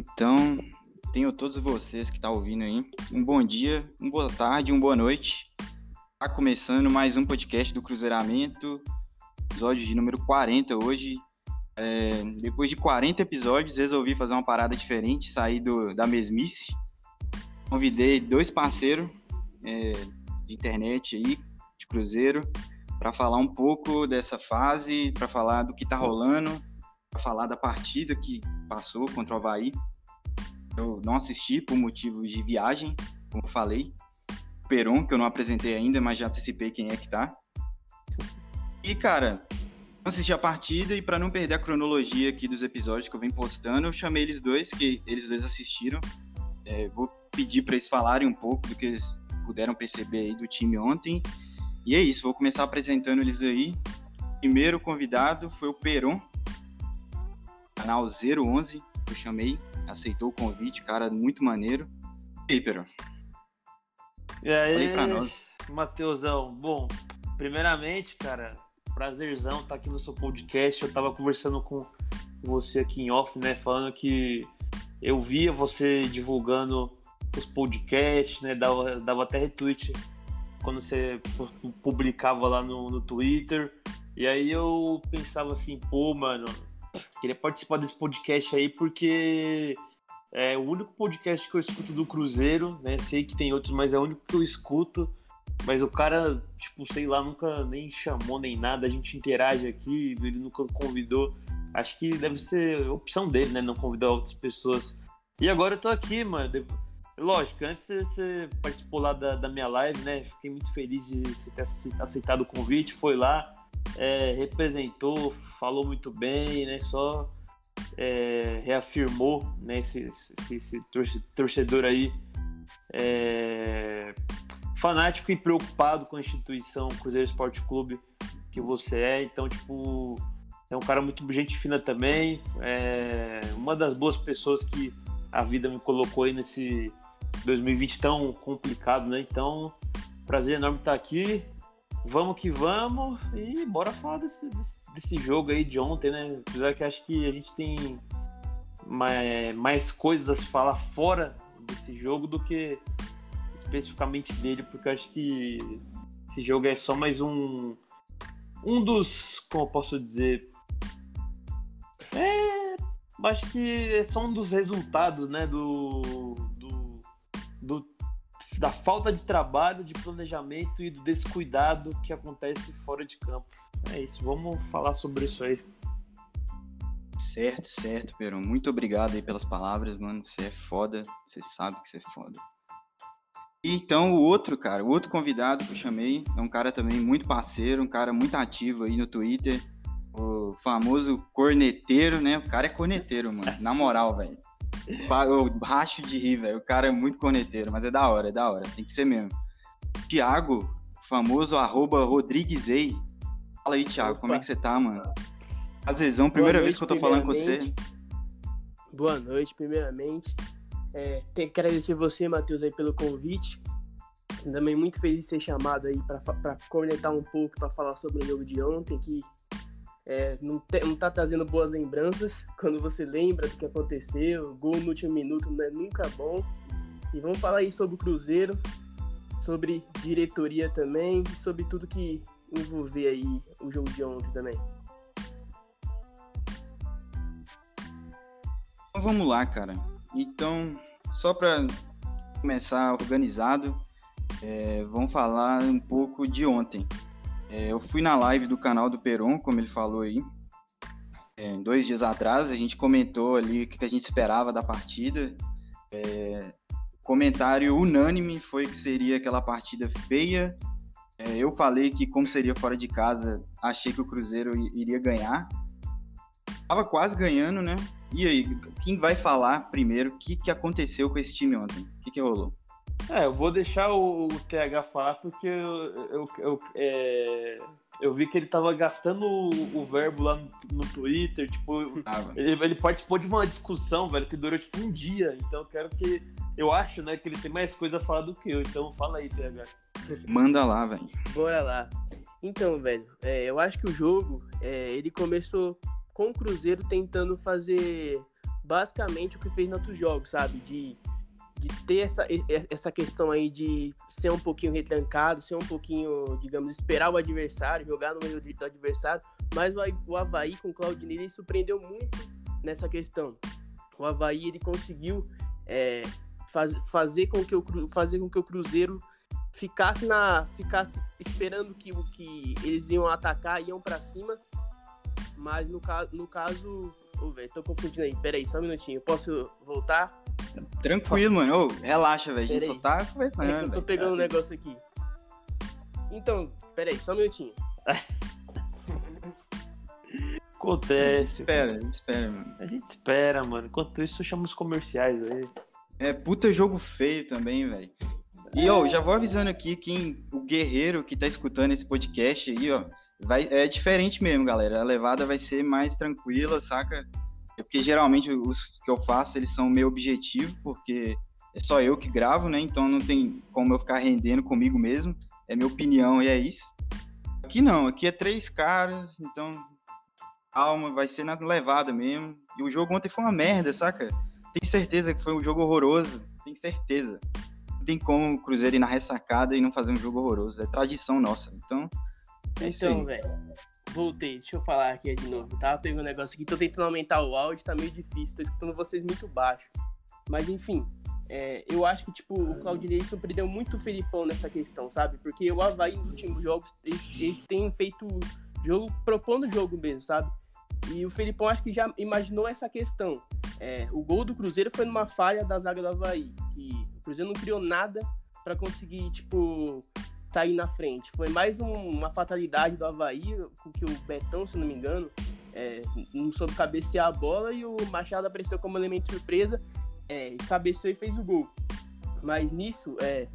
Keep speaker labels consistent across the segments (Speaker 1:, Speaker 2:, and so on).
Speaker 1: Então, tenho todos vocês que estão tá ouvindo aí. Um bom dia, uma boa tarde, uma boa noite. Está começando mais um podcast do Cruzeiramento, episódio de número 40 hoje. É, depois de 40 episódios, resolvi fazer uma parada diferente, sair do, da mesmice. Convidei dois parceiros é, de internet aí, de Cruzeiro, para falar um pouco dessa fase, para falar do que está rolando, para falar da partida que passou contra o Havaí. Eu não assisti por motivos de viagem, como falei. Peron, que eu não apresentei ainda, mas já antecipei quem é que tá. E, cara, assisti a partida e para não perder a cronologia aqui dos episódios que eu venho postando, eu chamei eles dois, que eles dois assistiram. É, vou pedir para eles falarem um pouco do que eles puderam perceber aí do time ontem. E é isso, vou começar apresentando eles aí. Primeiro convidado foi o Peron, canal 011, que eu chamei, aceitou o convite, cara, muito maneiro. E aí, Peron?
Speaker 2: E aí, Matheusão, bom, primeiramente, cara, prazerzão estar aqui no seu podcast. Eu tava conversando com você aqui em off, né, falando que eu via você divulgando os podcasts, né, dava, dava até retweet quando você publicava lá no, no Twitter. E aí eu pensava assim, pô, mano, queria participar desse podcast aí porque é o único podcast que eu escuto do Cruzeiro, né? Sei que tem outros, mas é o único que eu escuto. Mas o cara, tipo, sei lá, nunca nem chamou nem nada, a gente interage aqui, ele nunca convidou. Acho que deve ser opção dele, né? Não convidar outras pessoas. E agora eu tô aqui, mano. Lógico, antes você participou lá da, da minha live, né? Fiquei muito feliz de você ter aceitado o convite, foi lá, é, representou, falou muito bem, né? Só é, reafirmou né, esse, esse, esse torcedor aí é, fanático e preocupado com a instituição Cruzeiro Esporte Clube que você é. Então, tipo, é um cara muito gente fina também. É uma das boas pessoas que a vida me colocou aí nesse 2020 tão complicado, né? Então, prazer enorme estar aqui. Vamos que vamos e bora falar desse, desse, desse jogo aí de ontem, né? Apesar que acho que a gente tem mais, mais coisas a se falar fora desse jogo do que especificamente dele, porque acho que esse jogo é só mais um um dos, como eu posso dizer, é, acho que é só um dos resultados, né, do da falta de trabalho, de planejamento e do descuidado que acontece fora de campo. É isso, vamos falar sobre isso aí.
Speaker 1: Certo, certo, Peron. Muito obrigado aí pelas palavras, mano. Você é foda, você sabe que você é foda. Então, o outro, cara, o outro convidado que eu chamei é um cara também muito parceiro, um cara muito ativo aí no Twitter, o famoso corneteiro, né? O cara é corneteiro, mano. Na moral, velho. Eu racho de rir, velho. O cara é muito corneteiro, mas é da hora, é da hora. Tem que ser mesmo. Tiago, famoso arroba Rodriguezei. Fala aí, Thiago, Opa. como é que você tá, mano? Azezão, primeira noite, vez que eu tô falando com você.
Speaker 3: Boa noite, primeiramente. É, tenho que agradecer você, Matheus, aí pelo convite. Também muito feliz de ser chamado aí para cornetar um pouco, para falar sobre o jogo de ontem, que é, não, te, não tá trazendo boas lembranças. Quando você lembra do que aconteceu, gol no último minuto não é nunca bom. E vamos falar aí sobre o Cruzeiro, sobre diretoria também, e sobre tudo que envolver aí o jogo de ontem também.
Speaker 1: Então vamos lá, cara. Então, só para começar organizado, é, vamos falar um pouco de ontem. É, eu fui na live do canal do Peron, como ele falou aí, é, dois dias atrás. A gente comentou ali o que a gente esperava da partida. É, comentário unânime foi que seria aquela partida feia. É, eu falei que, como seria fora de casa, achei que o Cruzeiro iria ganhar. Tava quase ganhando, né? E aí, quem vai falar primeiro o que, que aconteceu com esse time ontem? O que, que rolou?
Speaker 2: É, eu vou deixar o, o TH falar porque eu, eu, eu, é, eu, vi que ele tava gastando o, o verbo lá no, no Twitter, tipo, ele, ele, participou de uma discussão, velho, que durou tipo um dia, então eu quero que, eu acho, né, que ele tem mais coisa a falar do que eu, então fala aí, TH.
Speaker 1: Manda lá, velho.
Speaker 3: Bora lá. Então, velho, é, eu acho que o jogo, é, ele começou com o Cruzeiro tentando fazer basicamente o que fez em outros jogos, sabe? De, de ter essa, essa questão aí de ser um pouquinho retrancado, ser um pouquinho, digamos, esperar o adversário, jogar no meio do adversário. Mas o Havaí com o Claudinei ele surpreendeu muito nessa questão. O Havaí ele conseguiu é, faz, fazer, com que o, fazer com que o Cruzeiro ficasse na ficasse esperando que o que eles iam atacar iam para cima mas no caso no caso oh, velho tô confundindo aí. Peraí só um minutinho. Posso voltar?
Speaker 1: Tranquilo mano. Oh, relaxa velho. A gente só tá conversando
Speaker 3: é eu tô pegando um negócio aqui. Então peraí só um minutinho.
Speaker 2: Acontece
Speaker 1: espera a gente espera mano.
Speaker 2: A gente espera mano. Enquanto isso chama os comerciais aí.
Speaker 1: É puta jogo feio também velho. E, ó, já vou avisando aqui quem o guerreiro que tá escutando esse podcast aí, ó, vai, é diferente mesmo, galera. A levada vai ser mais tranquila, saca? É porque geralmente os que eu faço, eles são meio objetivo, porque é só eu que gravo, né? Então não tem como eu ficar rendendo comigo mesmo. É minha opinião e é isso. Aqui não, aqui é três caras, então calma, vai ser na levada mesmo. E o jogo ontem foi uma merda, saca? Tenho certeza que foi um jogo horroroso, tenho certeza tem como o Cruzeiro ir na ressacada e não fazer um jogo horroroso. É tradição nossa. Então,
Speaker 3: então, velho. Voltei, deixa eu falar aqui de novo. Tava pegando um negócio aqui, tô tentando aumentar o áudio, tá meio difícil, tô escutando vocês muito baixo. Mas enfim, é, eu acho que tipo, o Claudinei surpreendeu muito o Felipão nessa questão, sabe? Porque o Havaí nos últimos jogos, eles, eles têm feito jogo, propondo jogo mesmo, sabe? E o Felipão acho que já imaginou essa questão. É, o gol do Cruzeiro foi numa falha da zaga do Havaí, que o Cruzeiro não criou nada para conseguir, tipo, sair na frente. Foi mais um, uma fatalidade do Havaí, com que o Betão, se não me engano, é, não soube cabecear a bola e o Machado apareceu como elemento surpresa, é, cabeceou e fez o gol. Mas nisso, é,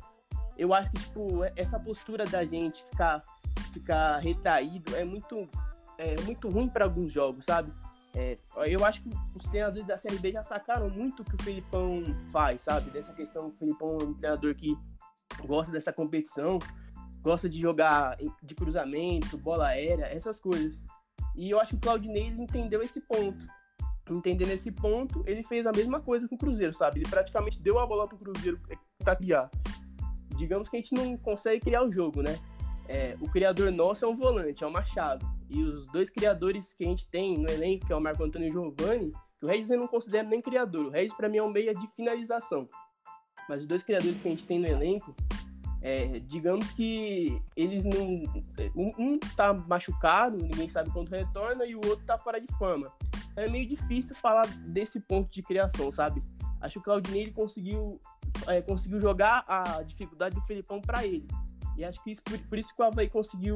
Speaker 3: eu acho que, tipo, essa postura da gente ficar, ficar retraído é muito é muito ruim para alguns jogos, sabe? É, eu acho que os treinadores da Série B já sacaram muito o que o Felipão faz, sabe? Dessa questão, o Felipão é um treinador que gosta dessa competição, gosta de jogar de cruzamento, bola aérea, essas coisas. E eu acho que o Claudinei entendeu esse ponto. Entendendo esse ponto, ele fez a mesma coisa com o Cruzeiro, sabe? Ele praticamente deu a bola pro Cruzeiro criar. Digamos que a gente não consegue criar o jogo, né? É, o criador nosso é um volante, é o Machado. E os dois criadores que a gente tem no elenco, que é o Marco Antônio e o Giovanni, que o Regis eu não considero nem criador. O Regis, para mim, é um meia de finalização. Mas os dois criadores que a gente tem no elenco, é, digamos que eles não. Um, um tá machucado, ninguém sabe quando retorna, e o outro tá fora de forma. É meio difícil falar desse ponto de criação, sabe? Acho que o Claudinei conseguiu, é, conseguiu jogar a dificuldade do Felipão para ele. E acho que isso, por, por isso que o Havaí conseguiu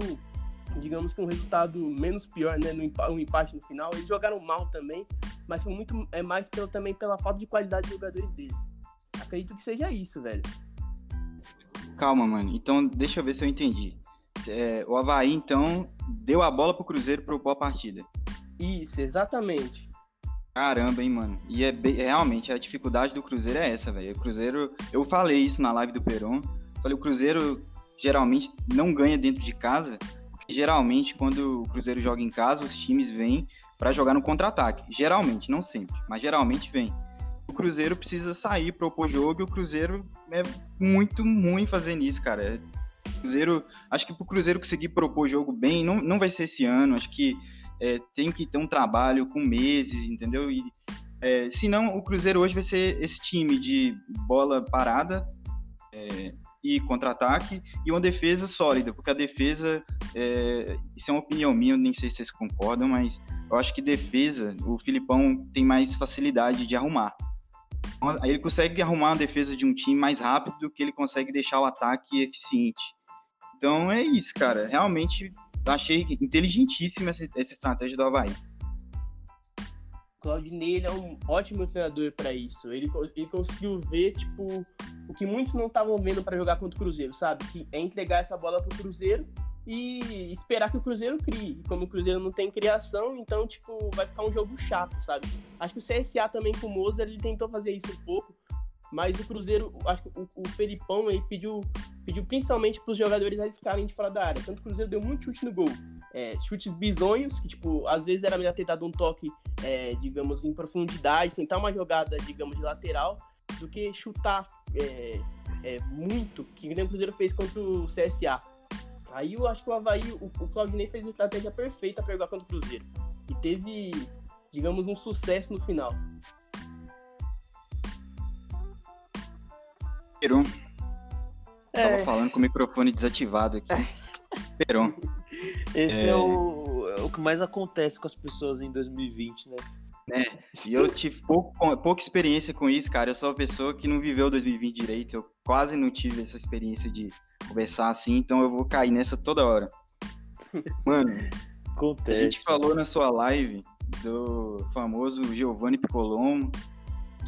Speaker 3: digamos que um resultado menos pior, né, no um empate no final. Eles jogaram mal também, mas foi muito é mais pelo, também pela falta de qualidade de jogadores deles. Acredito que seja isso, velho.
Speaker 1: Calma, mano. Então, deixa eu ver se eu entendi. É, o Havaí, então, deu a bola pro Cruzeiro pro boa partida.
Speaker 3: Isso, exatamente.
Speaker 1: Caramba, hein, mano. E é bem, realmente a dificuldade do Cruzeiro é essa, velho. O Cruzeiro, eu falei isso na live do Peron. Falei, o Cruzeiro geralmente não ganha dentro de casa geralmente, quando o Cruzeiro joga em casa, os times vêm para jogar no contra-ataque. Geralmente, não sempre, mas geralmente vem. O Cruzeiro precisa sair, propor jogo, e o Cruzeiro é muito ruim fazendo isso, cara. O Cruzeiro, acho que para o Cruzeiro conseguir propor jogo bem, não, não vai ser esse ano. Acho que é, tem que ter um trabalho com meses, entendeu? E é, senão o Cruzeiro hoje vai ser esse time de bola parada, é, e contra-ataque e uma defesa sólida, porque a defesa, é, isso é uma opinião minha, nem sei se vocês concordam, mas eu acho que defesa, o Filipão tem mais facilidade de arrumar. Então, ele consegue arrumar a defesa de um time mais rápido do que ele consegue deixar o ataque eficiente. Então é isso, cara. Realmente achei inteligentíssima essa, essa estratégia do Havaí.
Speaker 3: Claudinei é um ótimo treinador para isso. Ele, ele conseguiu ver, tipo, o que muitos não estavam vendo para jogar contra o Cruzeiro, sabe? Que é entregar essa bola pro Cruzeiro e esperar que o Cruzeiro crie. Como o Cruzeiro não tem criação, então, tipo, vai ficar um jogo chato, sabe? Acho que o CSA também com o Mozart, ele tentou fazer isso um pouco, mas o Cruzeiro, acho que o, o Felipão, ele pediu, pediu principalmente para os jogadores arriscarem de fora da área. Tanto o Cruzeiro deu muito chute no gol. é, chutes bizonhos, que, tipo, às vezes era melhor ter dado um toque, é, digamos, em profundidade, tentar uma jogada, digamos, de lateral, do que chutar é, é, muito, que o Cruzeiro fez contra o CSA. Aí eu acho que o Havaí, o, o Claudinei fez a estratégia perfeita para jogar contra o Cruzeiro. E teve, digamos, um sucesso no final.
Speaker 1: Peron. É. Tava falando com o microfone desativado aqui. Peron.
Speaker 2: Esse é... é, o, é o que mais acontece com as pessoas em 2020, né?
Speaker 1: É, e eu tive pouco, pouca experiência com isso, cara. Eu sou uma pessoa que não viveu 2020 direito. Eu quase não tive essa experiência de conversar assim, então eu vou cair nessa toda hora. Mano, Acontece. a gente falou na sua live do famoso Giovanni Piccolombo,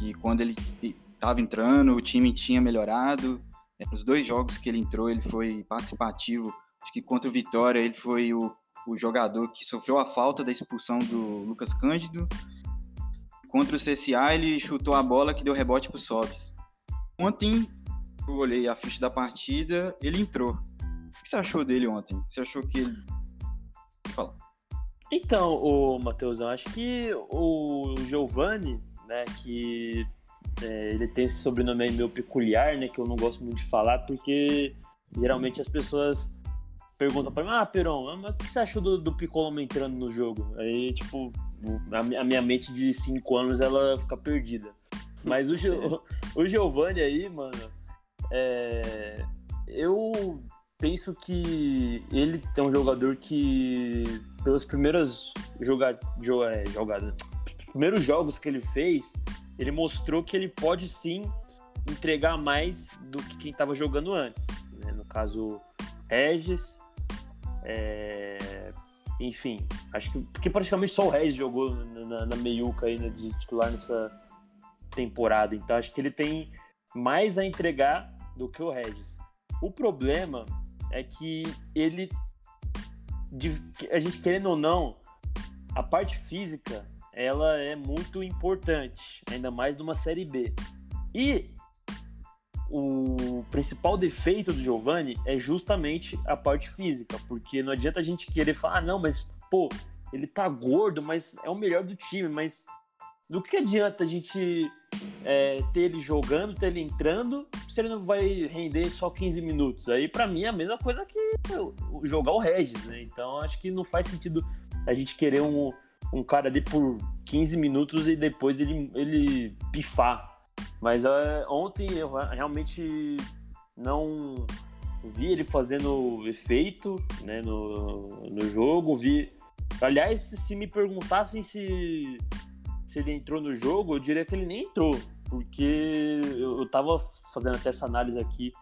Speaker 1: e quando ele estava entrando, o time tinha melhorado. Nos dois jogos que ele entrou, ele foi participativo. Acho que contra o Vitória, ele foi o, o jogador que sofreu a falta da expulsão do Lucas Cândido. Contra o CSA, ele chutou a bola que deu rebote para o Sobs. Ontem, eu olhei a ficha da partida, ele entrou. O que você achou dele ontem? Você achou que ele. Fala.
Speaker 2: Então, o Matheus, eu acho que o Giovanni, né, que é, ele tem esse sobrenome meio peculiar, né, que eu não gosto muito de falar, porque geralmente as pessoas perguntam para mim, ah, Peron, mas o que você achou do, do Piccolo entrando no jogo? Aí, tipo, a, minha mente de 5 anos, ela fica perdida. Mas o, o Giovanni aí, mano, é, eu penso que ele é um jogador que, pelas primeiras joga, joga, é, jogadas, primeiros jogos que ele fez, ele mostrou que ele pode sim entregar mais do que quem estava jogando antes. Né? No caso, Regis, é... enfim, acho que porque praticamente só o Regis jogou na, na meiuca aí, né, de titular nessa temporada. Então acho que ele tem mais a entregar do que o Regis. O problema é que ele, a gente querendo ou não, a parte física ela é muito importante, ainda mais numa série B. E o principal defeito do Giovanni é justamente a parte física, porque não adianta a gente querer falar, ah, não, mas pô, ele tá gordo, mas é o melhor do time, mas do que adianta a gente é, ter ele jogando, ter ele entrando, se ele não vai render só 15 minutos? Aí, para mim, é a mesma coisa que jogar o Regis, né? Então, acho que não faz sentido a gente querer um, um cara ali por 15 minutos e depois ele, ele pifar. Mas é, ontem eu realmente não vi ele fazendo efeito né, no, no jogo. Vi. Aliás, se me perguntassem se se ele entrou no jogo, eu diria que ele nem entrou, porque eu, eu tava fazendo até essa análise aqui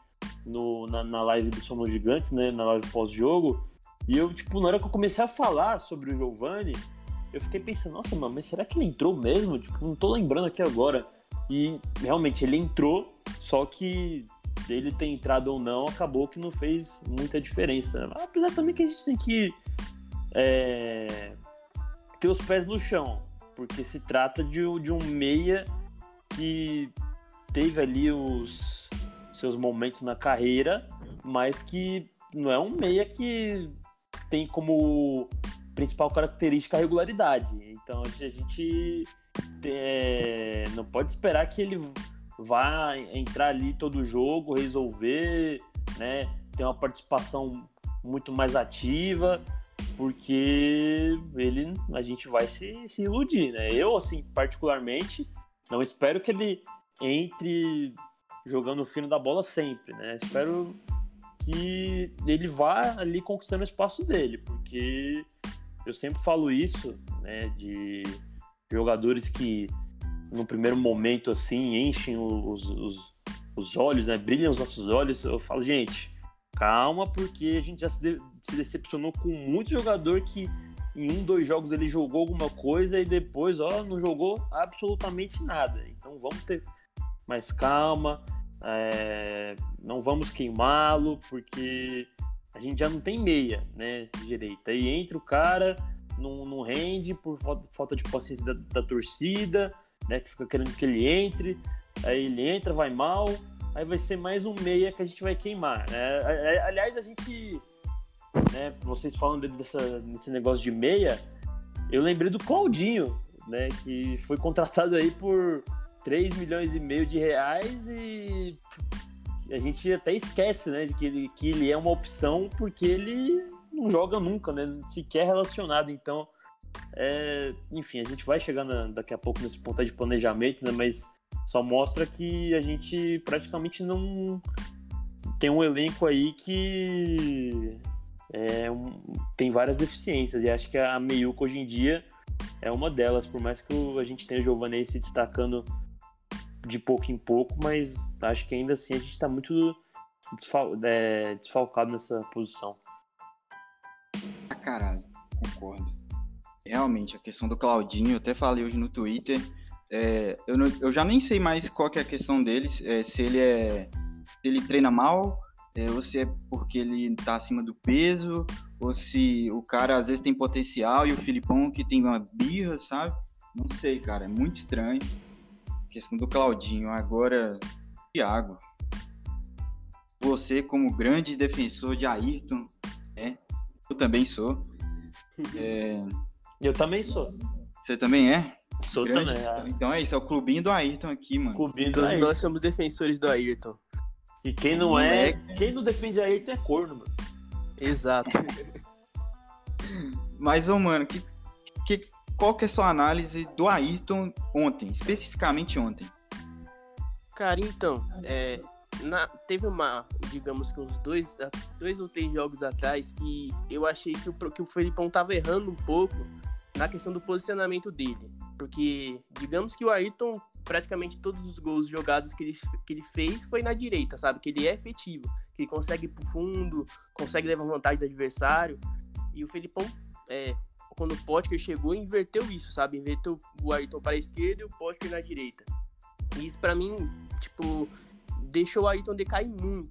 Speaker 2: no, na, na live do Somos Gigantes, né, na live pós-jogo, e eu, tipo, na hora que eu comecei a falar sobre o Giovanni, eu fiquei pensando, nossa, mano, mas será que ele entrou mesmo? Tipo, não tô lembrando aqui agora. E realmente ele entrou, só que dele ter entrado ou não, acabou que não fez muita diferença. Apesar também que a gente tem que é, ter os pés no chão porque se trata de, de um meia que teve ali os seus momentos na carreira, mas que não é um meia que tem como principal característica a regularidade. Então a gente é, não pode esperar que ele vá entrar ali todo jogo, resolver, né? Ter uma participação muito mais ativa porque ele a gente vai se, se iludir, né? Eu, assim, particularmente, não espero que ele entre jogando o fino da bola sempre, né? Espero que ele vá ali conquistando o espaço dele, porque eu sempre falo isso, né? De jogadores que no primeiro momento assim enchem os, os, os olhos, né? Brilham os nossos olhos. Eu falo, gente, calma, porque a gente já se, de, se decepcionou com muito jogador que em um, dois jogos ele jogou alguma coisa e depois, ó, não jogou absolutamente nada. Então vamos ter mais calma, é, não vamos queimá-lo, porque a gente já não tem meia, né, direita. E entra o cara, não, não rende por falta, de paciência da, da torcida, né, que fica querendo que ele entre, aí ele entra, vai mal, aí vai ser mais um meia que a gente vai queimar. Né? Aliás, a gente né, vocês falando dessa, desse negócio de meia, eu lembrei do Claudinho, né, que foi contratado aí por 3 milhões e meio de reais e a gente até esquece, né, de que ele, que ele é uma opção porque ele não joga nunca, né, sequer relacionado, então é, enfim, a gente vai chegar na, daqui a pouco nesse ponto de planejamento, né, mas só mostra que a gente praticamente não tem um elenco aí que é um, tem várias deficiências. E acho que a Meiuca hoje em dia é uma delas, por mais que a gente tenha o Giovanni se destacando de pouco em pouco, mas acho que ainda assim a gente está muito desfal é, desfalcado nessa posição.
Speaker 1: Caralho, concordo. Realmente, a questão do Claudinho, eu até falei hoje no Twitter, é, eu, não, eu, já nem sei mais qual é a questão deles, é, se ele é se ele treina mal, é, ou se é porque ele tá acima do peso, ou se o cara às vezes tem potencial e o Filipão que tem uma birra, sabe? Não sei, cara, é muito estranho. A questão do Claudinho. Agora, Thiago, você como grande defensor de Ayrton, eu também sou.
Speaker 2: É... Eu também sou.
Speaker 1: Você também é?
Speaker 2: Sou Grande. também.
Speaker 1: É. Então é isso, é o clubinho do Ayrton aqui, mano.
Speaker 3: Clubinho do Ayrton. Nós somos defensores do Ayrton.
Speaker 2: E quem não é, quem não defende Ayrton é corno, mano.
Speaker 3: Exato.
Speaker 1: Mas, ô, mano, que, que, qual que é a sua análise do Ayrton ontem, especificamente ontem?
Speaker 3: Cara, então, é, na, teve uma, digamos que uns dois, dois ou três jogos atrás que eu achei que o, que o Felipão tava errando um pouco na questão do posicionamento dele. Porque, digamos que o Ayrton, praticamente todos os gols jogados que ele, que ele fez foi na direita, sabe? Que ele é efetivo, que ele consegue ir pro fundo, consegue levar vantagem do adversário. E o Felipão, é, quando o Potker chegou, inverteu isso, sabe? Inverteu o Ayrton para a esquerda e o Potker na direita. E isso, para mim, tipo, deixou o Ayrton decair muito.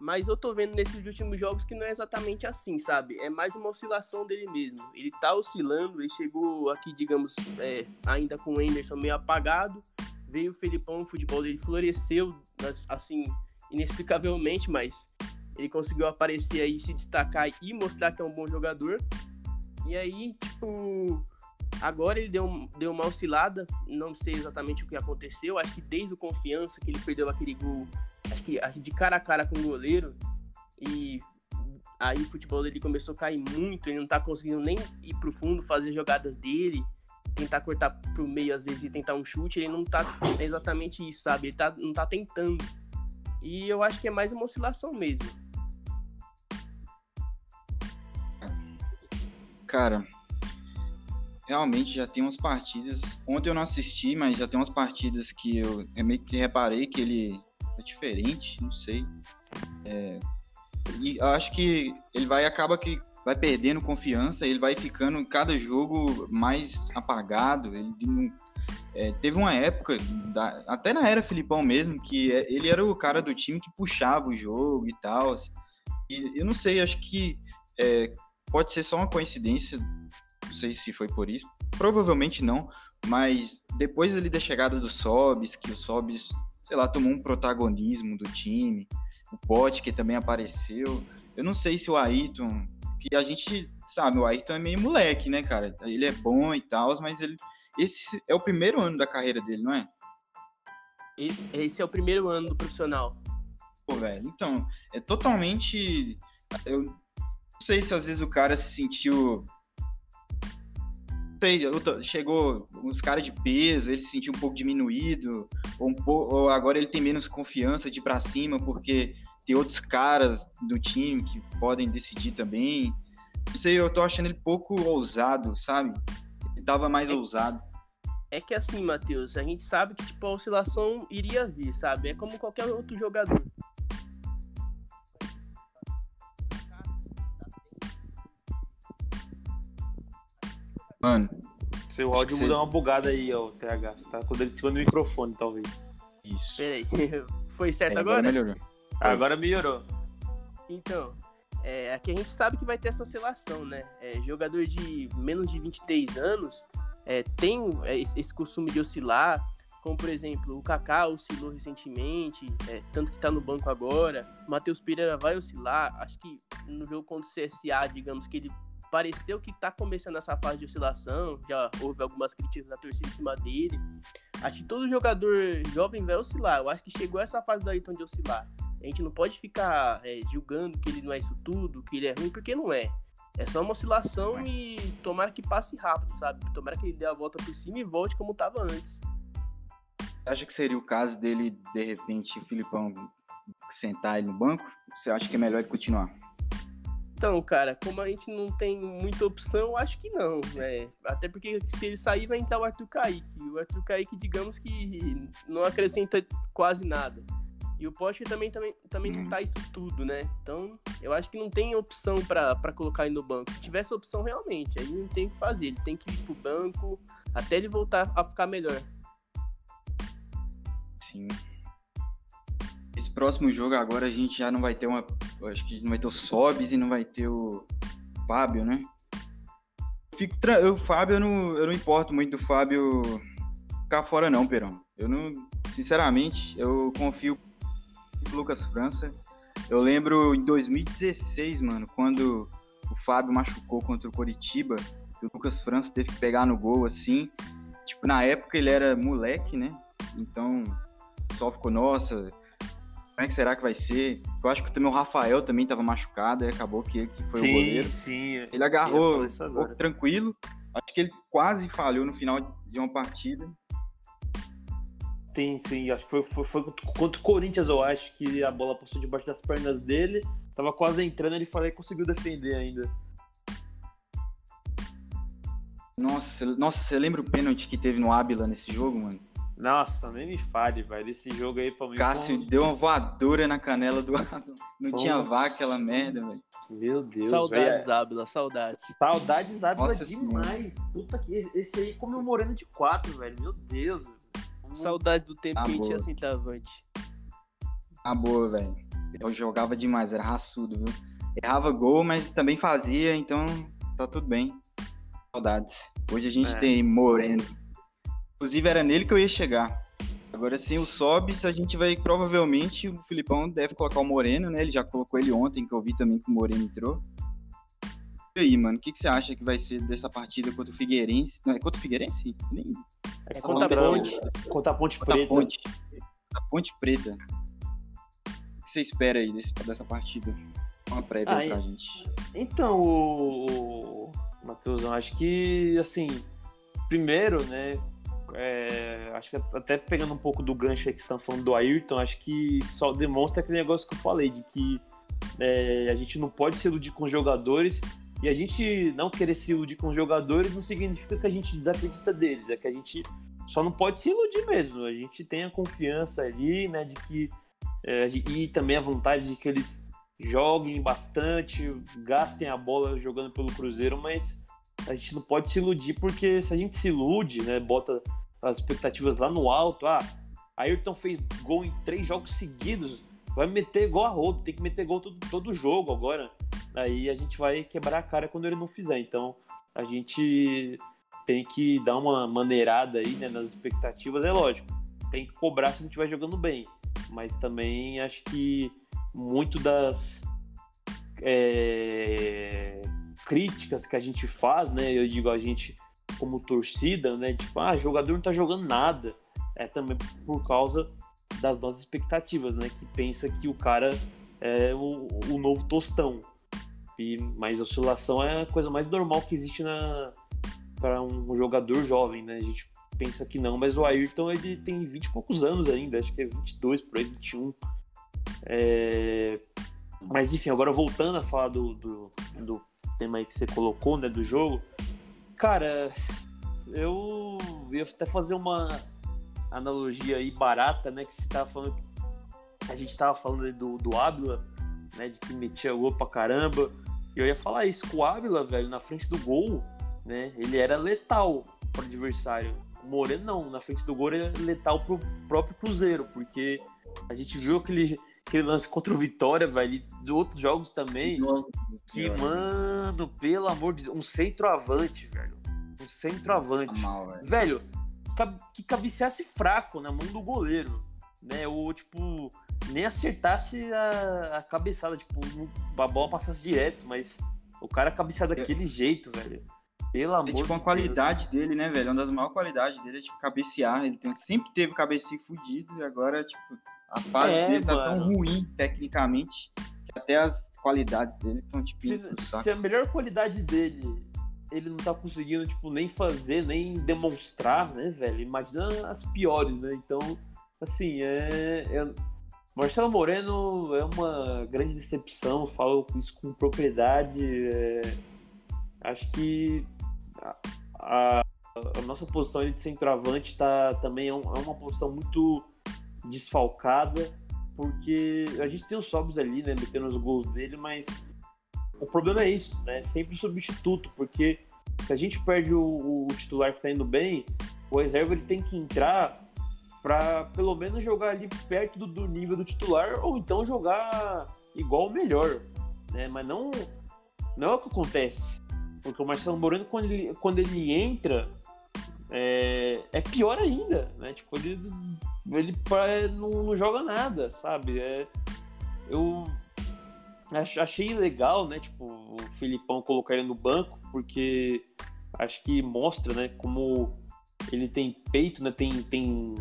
Speaker 3: Mas eu tô vendo nesses últimos jogos que não é exatamente assim, sabe? É mais uma oscilação dele mesmo. Ele tá oscilando, ele chegou aqui, digamos, é, ainda com o Anderson meio apagado. Veio o Felipão, o futebol dele floresceu, assim, inexplicavelmente, mas ele conseguiu aparecer aí, se destacar e mostrar que é um bom jogador. E aí, tipo, agora ele deu, deu uma oscilada, não sei exatamente o que aconteceu. Acho que desde o confiança que ele perdeu aquele gol acho que de cara a cara com o goleiro e aí o futebol dele começou a cair muito, ele não tá conseguindo nem ir pro fundo, fazer jogadas dele, tentar cortar pro meio às vezes e tentar um chute, ele não tá exatamente isso, sabe? Ele tá, não tá tentando. E eu acho que é mais uma oscilação mesmo.
Speaker 1: Cara, realmente já tem umas partidas. Ontem eu não assisti, mas já tem umas partidas que eu, eu meio que reparei que ele é diferente, não sei. É, e acho que ele vai acaba que vai perdendo confiança, ele vai ficando cada jogo mais apagado. Ele não, é, teve uma época, da, até na era Filipão mesmo, que é, ele era o cara do time que puxava o jogo e tal. E eu não sei, acho que é, pode ser só uma coincidência, sei se foi por isso, provavelmente não, mas depois ali da chegada do Sobis, que o Sobis sei lá, tomou um protagonismo do time. O Pote, que também apareceu. Eu não sei se o Ayrton, que a gente sabe, o Ayrton é meio moleque, né, cara? Ele é bom e tal, mas ele esse é o primeiro ano da carreira dele, não é?
Speaker 3: Esse é o primeiro ano do profissional.
Speaker 1: Pô, velho, então, é totalmente eu não sei se às vezes o cara se sentiu sei, chegou uns caras de peso, ele se sentiu um pouco diminuído, ou, um pouco, ou agora ele tem menos confiança de ir pra cima, porque tem outros caras do time que podem decidir também. Não sei, eu tô achando ele pouco ousado, sabe? Ele tava mais é, ousado.
Speaker 3: É que assim, Matheus, a gente sabe que tipo, a oscilação iria vir, sabe? É como qualquer outro jogador.
Speaker 1: Mano.
Speaker 2: Seu áudio você... mudou uma bugada aí, ó, TH. Você tá com o dedo em cima do microfone, talvez.
Speaker 3: Isso. Peraí. Foi certo é, agora? Agora
Speaker 2: melhorou. Agora melhorou.
Speaker 3: Então, é, aqui a gente sabe que vai ter essa oscilação, né? É, jogador de menos de 23 anos é, tem é, esse costume de oscilar, como por exemplo, o Kaká oscilou recentemente, é, tanto que está no banco agora. O Matheus Pereira vai oscilar. Acho que no jogo contra o CSA, digamos que ele pareceu que está começando essa fase de oscilação. Já houve algumas críticas da torcida em cima dele. Acho que todo jogador jovem vai oscilar. Eu acho que chegou essa fase do Ayrton de oscilar. A gente não pode ficar é, julgando que ele não é isso tudo, que ele é ruim, porque não é. É só uma oscilação e tomara que passe rápido, sabe? Tomara que ele dê a volta por cima e volte como estava antes.
Speaker 1: Acha que seria o caso dele, de repente, Filipão sentar ele no banco? Você acha que é melhor ele continuar?
Speaker 3: Então, cara, como a gente não tem muita opção, acho que não. É, até porque se ele sair, vai entrar o Arthur Kaique. O Arthur Kaique, digamos que não acrescenta quase nada. E o Porsche também, também, também não tá isso tudo, né? Então, eu acho que não tem opção para colocar ele no banco. Se tivesse opção, realmente, aí não tem o que fazer. Ele tem que ir pro banco até ele voltar a ficar melhor.
Speaker 1: Sim. Esse próximo jogo agora a gente já não vai ter uma. Acho que não vai ter o Sobis e não vai ter o Fábio, né? Fico tra... eu, Fábio, eu não, eu não importo muito do Fábio ficar fora, não, Perão. Eu não. Sinceramente, eu confio no Lucas França. Eu lembro em 2016, mano, quando o Fábio machucou contra o Coritiba, o Lucas França teve que pegar no gol assim. Tipo, na época ele era moleque, né? Então pessoal ficou, nossa, como é que será que vai ser? Eu acho que também o Rafael também estava machucado, e acabou que, que foi
Speaker 2: sim,
Speaker 1: o goleiro.
Speaker 2: Sim,
Speaker 1: Ele agarrou um pouco tranquilo. Acho que ele quase falhou no final de uma partida.
Speaker 2: Sim, sim. Acho que foi, foi, foi contra o Corinthians, eu acho que a bola passou debaixo das pernas dele. Tava quase entrando, ele falou e conseguiu defender ainda.
Speaker 1: Nossa, nossa, você lembra o pênalti que teve no Ábila nesse jogo, mano?
Speaker 2: Nossa, nem me fale, velho. Esse jogo aí pra mim.
Speaker 1: Cássio foi... deu uma voadora na canela do Adam. Não Nossa. tinha vá aquela merda, velho.
Speaker 2: Meu Deus,
Speaker 3: Saudades, Ábila, saudades.
Speaker 2: Saudades, Ábila demais. Senhora. Puta que. Esse aí comeu moreno de quatro, velho. Meu Deus.
Speaker 3: Saudades do tempo tá que a gente tinha centroavante.
Speaker 1: Tá boa, velho. Eu jogava demais, era raçudo, viu? Errava gol, mas também fazia, então tá tudo bem. Saudades. Hoje a gente é. tem Moreno, Inclusive era nele que eu ia chegar. Agora sem o Sobis, a gente vai provavelmente o Filipão deve colocar o Moreno, né? Ele já colocou ele ontem, que eu vi também que o Moreno entrou. E aí, mano, o que, que você acha que vai ser dessa partida contra o Figueirense? Não, é contra o Figueirense? Nem...
Speaker 2: É contra a Ponte. Contra a Ponte contra Preta. A
Speaker 1: Ponte. A Ponte Preta. O que você espera aí desse, dessa partida? Uma prévia ah, pra gente.
Speaker 2: Então, o, o Matheus, eu acho que, assim, primeiro, né, é, acho que até pegando um pouco do gancho que estão falando do Ayrton, acho que só demonstra aquele negócio que eu falei, de que é, a gente não pode se iludir com jogadores e a gente não querer se iludir com jogadores não significa que a gente desacredita deles, é que a gente só não pode se iludir mesmo. A gente tem a confiança ali, né, de que é, e também a vontade de que eles joguem bastante, gastem a bola jogando pelo Cruzeiro, mas a gente não pode se iludir porque se a gente se ilude, né, bota as expectativas lá no alto. Ah, Ayrton fez gol em três jogos seguidos, vai meter gol a rodo, tem que meter gol todo, todo jogo agora. Aí a gente vai quebrar a cara quando ele não fizer. Então a gente tem que dar uma maneirada aí né, nas expectativas, é lógico. Tem que cobrar se a gente estiver jogando bem. Mas também acho que muito das é, críticas que a gente faz, né? Eu digo a gente como torcida, né? Tipo, ah, jogador não tá jogando nada. É também por causa das nossas expectativas, né? Que pensa que o cara é o, o novo tostão. E, mas a oscilação é a coisa mais normal que existe na para um jogador jovem, né? A gente pensa que não, mas o Ayrton ele tem 20 e poucos anos ainda, acho que é 22 por aí, 21. É... Mas enfim, agora voltando a falar do, do, do tema aí que você colocou, né, do jogo, Cara, eu ia até fazer uma analogia aí barata, né? Que você tava falando. A gente tava falando do, do Ábila, né? De que metia gol pra caramba. E eu ia falar isso, com o Ábila, velho, na frente do gol, né? Ele era letal pro adversário. O Moreno não, na frente do gol ele era letal pro próprio Cruzeiro, porque a gente viu aquele, aquele lance contra o Vitória, velho, e de outros jogos também. Nossa, que, mano, pelo amor de Deus, um centroavante, velho. Um centroavante. Tá mal, velho. velho, que cabeceasse fraco na mão do goleiro, né? Ou, tipo, nem acertasse a, a cabeçada, tipo, a bola passasse direto, mas o cara cabecear daquele jeito, velho. Pelo amor é,
Speaker 1: tipo,
Speaker 2: de
Speaker 1: a qualidade dele, né, velho? Uma das maiores qualidades dele é, tipo, cabecear. Ele tem, sempre teve cabecinho fudido e agora, tipo, a fase é, dele tá mano. tão ruim, tecnicamente, que até as qualidades dele estão, tipo,
Speaker 2: se, se a melhor qualidade dele ele não tá conseguindo, tipo, nem fazer, nem demonstrar, né, velho? Imagina as piores, né? Então, assim, é, é... Marcelo Moreno é uma grande decepção, falo isso com propriedade. É... Acho que a, a, a, nossa posição de centroavante tá, também é, um, é, uma posição muito desfalcada, porque a gente tem os Sobs ali, né, metendo os gols dele, mas o problema é isso, né? Sempre substituto, porque se a gente perde o, o titular que está indo bem, o reserva ele tem que entrar para pelo menos jogar ali perto do, do, nível do titular ou então jogar igual ou melhor, né? Mas não não é o que acontece, porque o Marcelo Moreno quando ele, quando ele entra é, é pior ainda, né? Tipo ele ele não, não joga nada, sabe? É, eu achei legal, né? Tipo, o Filipão colocar ele no banco, porque acho que mostra, né, como ele tem peito, né? Tem, tem,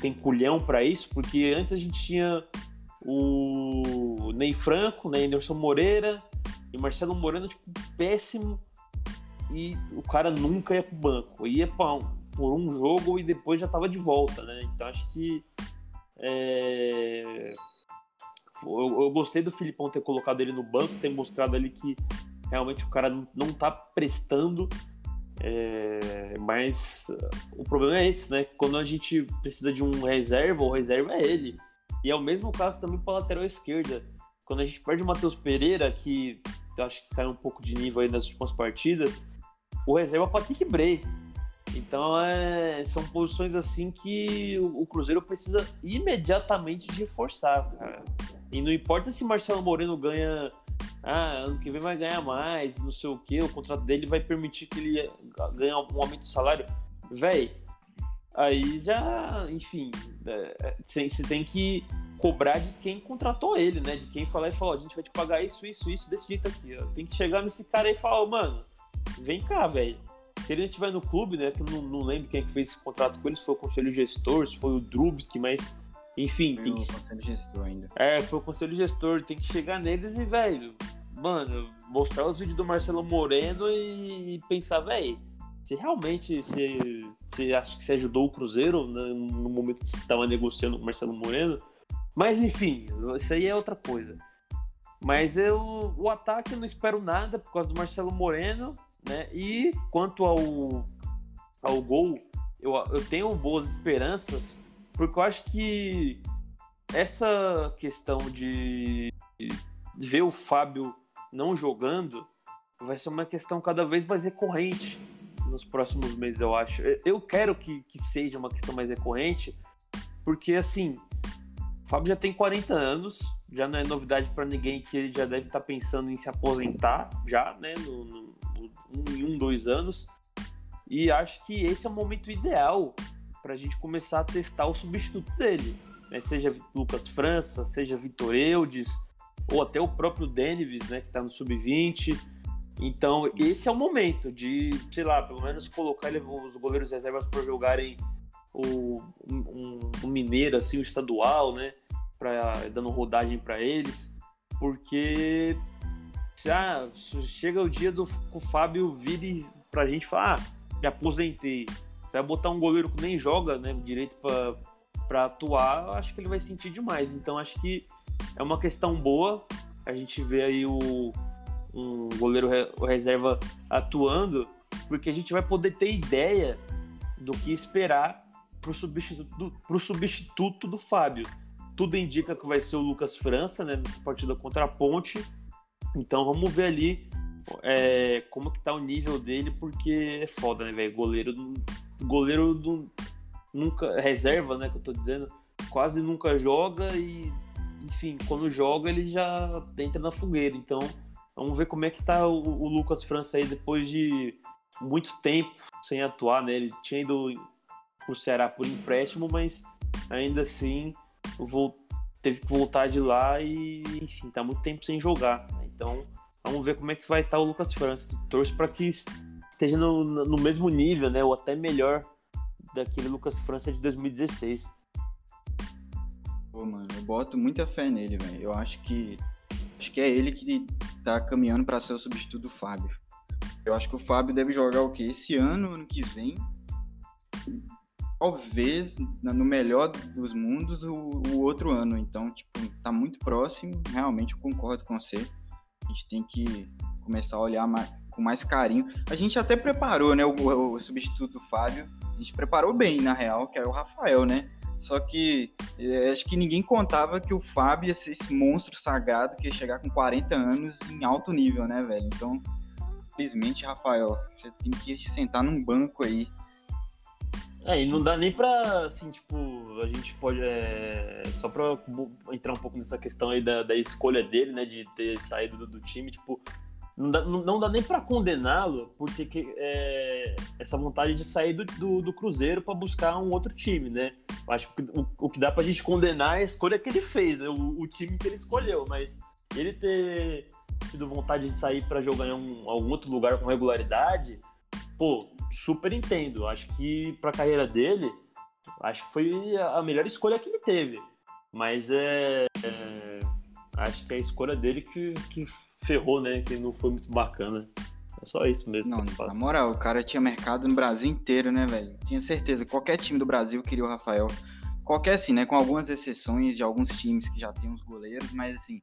Speaker 2: tem culhão para isso, porque antes a gente tinha o Ney Franco, né? Anderson Moreira e Marcelo Moreno, tipo, péssimo. E o cara nunca ia pro banco. Ia pra, por um jogo e depois já tava de volta, né? Então acho que. É eu, eu, gostei do Filipão ter colocado ele no banco, ter mostrado ali que realmente o cara não, não tá prestando. É, mas o problema é esse, né? Quando a gente precisa de um reserva, o reserva é ele. E é o mesmo caso também para lateral esquerda. Quando a gente perde o Matheus Pereira, que eu acho que caiu um pouco de nível aí nas últimas partidas, o reserva é o Patrick Bray. Então é, são posições assim que o, o Cruzeiro precisa imediatamente reforçar, cara. E não importa se Marcelo Moreno ganha. Ah, ano que vem vai ganhar mais, não sei o que, o contrato dele vai permitir que ele ganhe um aumento de salário. Véi, aí já, enfim, é, você tem que cobrar de quem contratou ele, né? De quem falar e falar, a gente vai te pagar isso, isso, isso, desse jeito aqui. Ó. Tem que chegar nesse cara e falar, mano, vem cá, velho. Se ele estiver no clube, né? Que eu não, não lembro quem é que fez esse contrato com ele, se foi o conselho gestor, se foi o Drubski, mas enfim.
Speaker 1: Foi o conselho gestor ainda.
Speaker 2: É, foi o conselho gestor. Tem que chegar neles e, velho, mano, mostrar os vídeos do Marcelo Moreno e, pensar, velho, se realmente você, você acha que você ajudou o Cruzeiro né, no momento que você estava negociando com o Marcelo Moreno. Mas enfim, isso aí é outra coisa. Mas eu, o ataque eu não espero nada por causa do Marcelo Moreno, né? E quanto ao, ao gol, eu, eu tenho boas esperanças porque eu acho que essa questão de, ver o Fábio não jogando vai ser uma questão cada vez mais recorrente nos próximos meses, eu acho. Eu quero que, que seja uma questão mais recorrente, porque assim, o Fábio já tem 40 anos, já não é novidade para ninguém que ele já deve estar tá pensando em se aposentar, já, né, no, no, no, em um, dois anos. E acho que esse é o momento ideal para a gente começar a testar o substituto dele. Né? Seja Lucas França, seja Vitor Eudes, ou até o próprio Denives, né, que está no sub-20. Então, esse é o momento de, sei lá, pelo menos colocar os goleiros reservas para jogarem o, um, um, mineiro, assim, o estadual, né, pra, dando rodagem para eles, porque ah, chega o dia do o Fábio vir para a gente falar, ah, me aposentei, vai botar um goleiro que nem joga né, direito para atuar, acho que ele vai sentir demais. Então acho que é uma questão boa a gente ver aí o, um goleiro re, reserva atuando, porque a gente vai poder ter ideia do que esperar para o substituto, pro substituto do Fábio. Tudo indica que vai ser o Lucas França, né, nessa partida contra a Ponte. Então vamos ver ali é, como que tá o nível dele, porque é foda, né, velho? Goleiro goleiro do, nunca reserva, né, que eu tô dizendo, quase nunca joga e enfim, quando joga ele já entra na fogueira. Então, vamos ver como é que tá o, o Lucas França aí depois de muito tempo sem atuar, né? Ele tinha ido o Ceará por empréstimo, mas ainda assim teve que voltar de lá e, enfim, tá muito tempo sem jogar. Né? Então, vamos ver como é que vai estar tá o Lucas França. Torço para que esteja no, no mesmo nível, né? Ou até melhor daquele Lucas França de 2016.
Speaker 1: Pô, mano, eu boto muita fé nele, velho. Eu acho que acho que é ele que tá caminhando para ser o substituto do Fábio. Eu acho que o Fábio deve jogar o quê? Esse ano, ano que vem. Talvez, no melhor dos mundos, o, o outro ano. Então, tipo, tá muito próximo. Realmente, eu concordo com você. A gente tem que começar a olhar mais, com mais carinho. A gente até preparou, né, o, o substituto Fábio. A gente preparou bem, na real, que é o Rafael, né? Só que é, acho que ninguém contava que o Fábio ia ser esse monstro sagrado que ia chegar com 40 anos em alto nível, né, velho? Então, infelizmente, Rafael, você tem que sentar num banco aí.
Speaker 2: É, e não dá nem pra, assim, tipo, a gente pode, é, só pra entrar um pouco nessa questão aí da, da escolha dele, né, de ter saído do, do time, tipo, não dá, não dá nem para condená-lo por ter que, é, essa vontade de sair do, do, do Cruzeiro para buscar um outro time, né? Acho que o, o que dá pra gente condenar é a escolha que ele fez, né? o, o time que ele escolheu, mas ele ter tido vontade de sair para jogar em um, algum outro lugar com regularidade, pô, super entendo. Acho que para a carreira dele, acho que foi a melhor escolha que ele teve. Mas é, é acho que é a escolha dele que, que ferrou, né? Que não foi muito bacana. É só isso mesmo.
Speaker 1: Não, na moral, o cara tinha mercado no Brasil inteiro, né, velho? Tinha certeza. Qualquer time do Brasil queria o Rafael. Qualquer, assim, né? Com algumas exceções de alguns times que já tem uns goleiros, mas assim,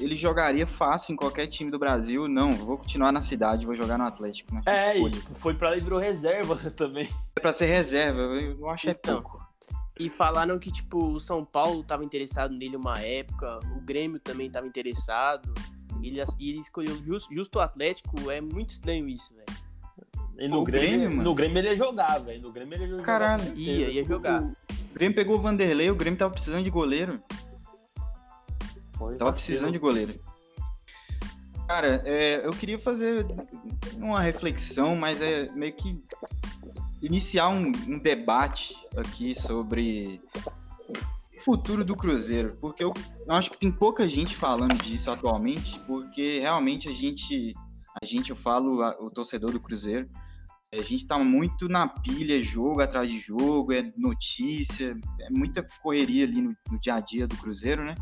Speaker 1: ele jogaria fácil em qualquer time do Brasil. Não, vou continuar na cidade, vou jogar no Atlético. Né?
Speaker 2: É, e foi e virou reserva também.
Speaker 1: É pra ser reserva, eu acho então, é pouco.
Speaker 3: E falaram que, tipo, o São Paulo tava interessado nele uma época, o Grêmio também tava interessado. Ele, ele escolheu justo, justo o Atlético, é muito estranho isso, velho.
Speaker 2: E no, Grêmio, Grêmio no Grêmio ele ia jogar, velho. No Grêmio ele ia jogar.
Speaker 3: Caralho. Ia, ia jogar. O
Speaker 1: Grêmio pegou o Vanderlei, o Grêmio tava precisando de goleiro. Foi tava precisando de goleiro. Cara, é, eu queria fazer uma reflexão, mas é meio que iniciar um, um debate aqui sobre futuro do Cruzeiro, porque eu acho que tem pouca gente falando disso atualmente, porque realmente a gente, a gente, eu falo, o torcedor do Cruzeiro, a gente tá muito na pilha, jogo atrás de jogo, é notícia, é muita correria ali no, no dia a dia do Cruzeiro, né?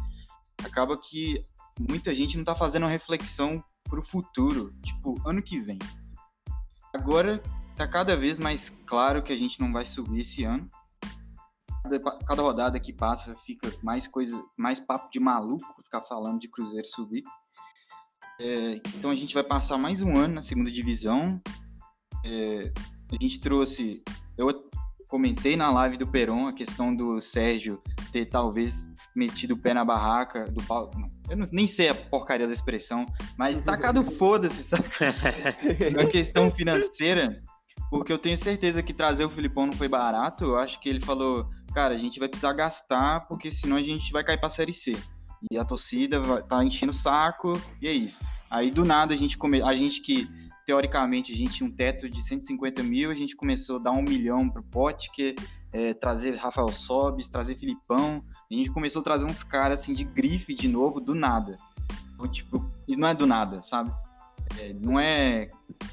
Speaker 1: Acaba que muita gente não tá fazendo uma reflexão pro futuro, tipo, ano que vem. Agora tá cada vez mais claro que a gente não vai subir esse ano, cada, cada rodada que passa fica mais coisa, mais papo de maluco ficar falando de Cruzeiro subir. É, então a gente vai passar mais um ano na segunda divisão. É, a gente trouxe, eu comentei na live do Peron a questão do Sérgio ter talvez metido o pé na barraca do Paulo. Eu não, nem sei a porcaria da expressão, mas tacado foda-se, sabe? na questão financeira, porque eu tenho certeza que trazer o Filipão não foi barato. Eu acho que ele falou, cara, a gente vai precisar gastar, porque senão a gente vai cair pra Série C. E a torcida vai, tá enchendo o saco, e é isso. Aí do nada a gente come... a gente que teoricamente a gente tinha um teto de 150 mil, a gente começou a dar um milhão pro pote, que é, trazer Rafael Sobis, trazer Filipão. A gente começou a trazer uns caras assim de grife de novo, do nada. Então, tipo, e não é do nada, sabe? É, não é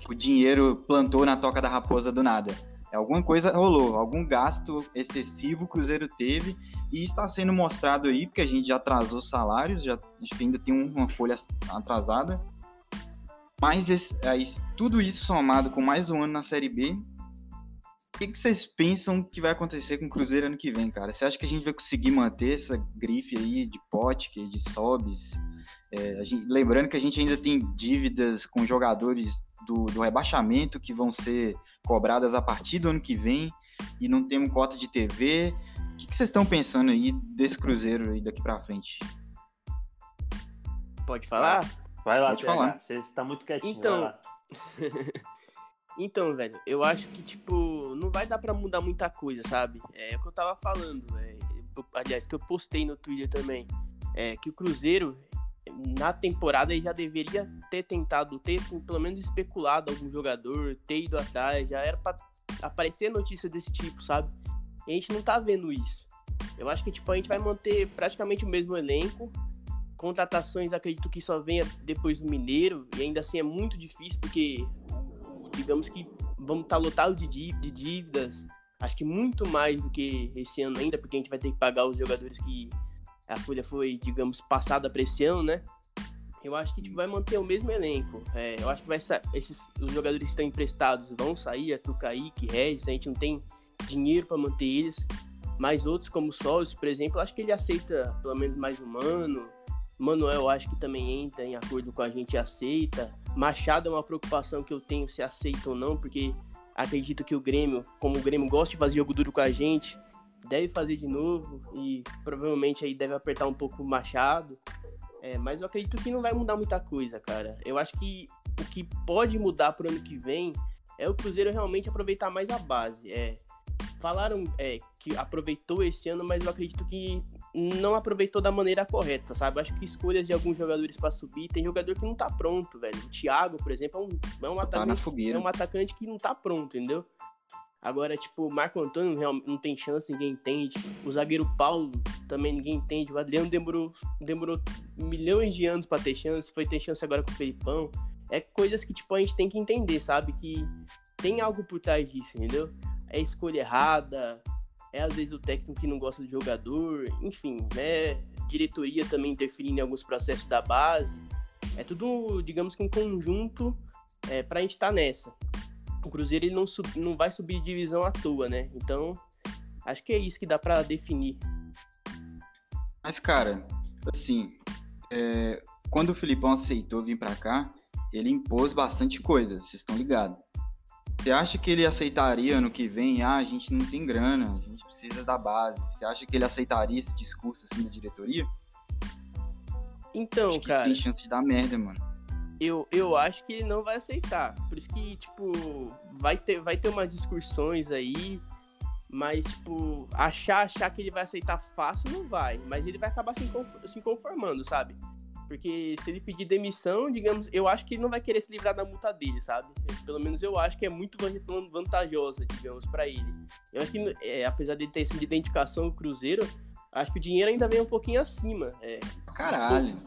Speaker 1: o dinheiro plantou na toca da raposa do nada é, alguma coisa rolou, algum gasto excessivo o Cruzeiro teve e está sendo mostrado aí, porque a gente já atrasou salários, já, a gente ainda tem uma folha atrasada. Mas esse, aí, tudo isso somado com mais um ano na Série B, que, que, vocês pensam que vai acontecer com o Cruzeiro ano que vem, cara? Você acha que a gente vai conseguir manter essa grife aí de Potker, de Sobis? É, gente, lembrando que a gente ainda tem dívidas com jogadores do, do rebaixamento que vão ser cobradas a partir do ano que vem e não temos cota de TV. O que, vocês estão pensando aí desse Cruzeiro aí daqui para frente?
Speaker 3: Pode falar?
Speaker 2: Vai lá, Pode falar. Você está muito quietinho.
Speaker 3: Então, então, velho, eu acho que tipo não vai dar para mudar muita coisa, sabe? É o que eu tava falando, é, aliás, que eu postei no Twitter também, é que o Cruzeiro na temporada ele já deveria ter tentado, ter pelo menos especulado algum jogador, ter ido atrás, já era para aparecer notícia desse tipo, sabe? E a gente não tá vendo isso. Eu acho que tipo, a gente vai manter praticamente o mesmo elenco. Contratações, acredito que só venha depois do Mineiro, e ainda assim é muito difícil, porque digamos que vamos estar tá lotados de dívidas, acho que muito mais do que esse ano ainda, porque a gente vai ter que pagar os jogadores que a folha foi, digamos, passada para esse ano, né? Eu acho que tipo, vai manter o mesmo elenco. É, eu acho que vai esses os jogadores que estão emprestados vão sair, Arthur Kaique, Regis, a gente não tem dinheiro para manter eles. Mas outros, como o Solis, por exemplo, acho que ele aceita pelo menos mais humano. Manuel, acho que também entra em acordo com a gente e aceita. Machado é uma preocupação que eu tenho se aceita ou não, porque acredito que o Grêmio, como o Grêmio gosta de fazer jogo duro com a gente, deve fazer de novo e provavelmente aí deve apertar um pouco o Machado. É, mas eu acredito que não vai mudar muita coisa, cara. Eu acho que o que pode mudar pro ano que vem é o Cruzeiro realmente aproveitar mais a base. É, falaram é, que aproveitou esse ano, mas eu acredito que não aproveitou da maneira correta, sabe? Acho que escolhas de alguns jogadores para subir, tem jogador que não tá pronto, velho. O Thiago, por exemplo, é um, é um, tá atacante, é um atacante que não tá pronto, entendeu? Agora, tipo, o Marco Antônio não tem chance, ninguém entende. O zagueiro Paulo também ninguém entende. O Adriano demorou, demorou milhões de anos para ter chance, foi ter chance agora com o Felipão. É coisas que, tipo, a gente tem que entender, sabe? Que tem algo por trás disso, entendeu? É escolha errada, é às vezes o técnico que não gosta do jogador, enfim, né? Diretoria também interferindo em alguns processos da base. É tudo, digamos que um conjunto é, pra gente estar tá nessa o Cruzeiro ele não, sub, não vai subir divisão à toa, né? Então, acho que é isso que dá para definir.
Speaker 1: Mas, cara, assim, é, quando o Filipão aceitou vir para cá, ele impôs bastante coisa, vocês estão ligados. Você acha que ele aceitaria ano que vem? Ah, a gente não tem grana, a gente precisa da base. Você acha que ele aceitaria esse discurso assim da diretoria?
Speaker 3: Então, cara.
Speaker 1: Tem chance de dar merda, mano
Speaker 3: eu, eu acho que ele não vai aceitar. Por isso que, tipo, vai ter, vai ter umas discussões aí, mas, tipo, achar, achar que ele vai aceitar fácil não vai. Mas ele vai acabar se conformando, sabe? Porque se ele pedir demissão, digamos, eu acho que ele não vai querer se livrar da multa dele, sabe? Pelo menos eu acho que é muito vantajosa, digamos, para ele. Eu acho que, é, apesar de ter essa identificação o Cruzeiro, acho que o dinheiro ainda vem um pouquinho acima. É,
Speaker 1: Caralho.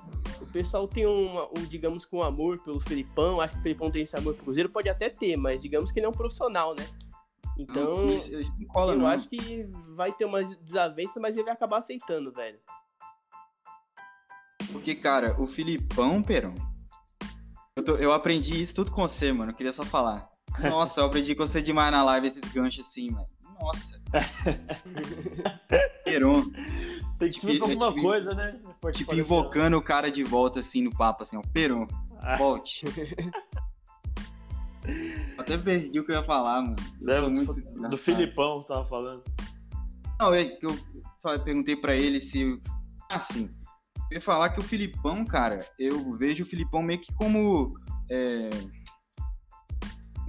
Speaker 3: O, o pessoal tem um, um, digamos que um amor pelo Felipão, acho que o Felipão tem esse amor pro Cruzeiro, pode até ter, mas digamos que ele é um profissional, né? Então, não, cola, eu não. acho que vai ter umas desavenças, mas ele vai acabar aceitando, velho.
Speaker 1: Porque, cara, o Filipão, Perão, eu, tô, eu aprendi isso tudo com você, mano. Eu queria só falar. Nossa, eu aprendi com você demais na live esses ganchos assim, mano. Nossa. Peron.
Speaker 2: Tem que tipo, alguma tipo, coisa, né?
Speaker 1: Pode tipo, invocando o cara de volta assim no papo, assim, ó. Peron, ah. volte. Até perdi o que eu ia falar, mano.
Speaker 2: Zero, muito do Filipão você tava falando.
Speaker 1: Não, é que eu perguntei pra ele se. Assim, eu ia falar que o Filipão, cara, eu vejo o Filipão meio que como. É,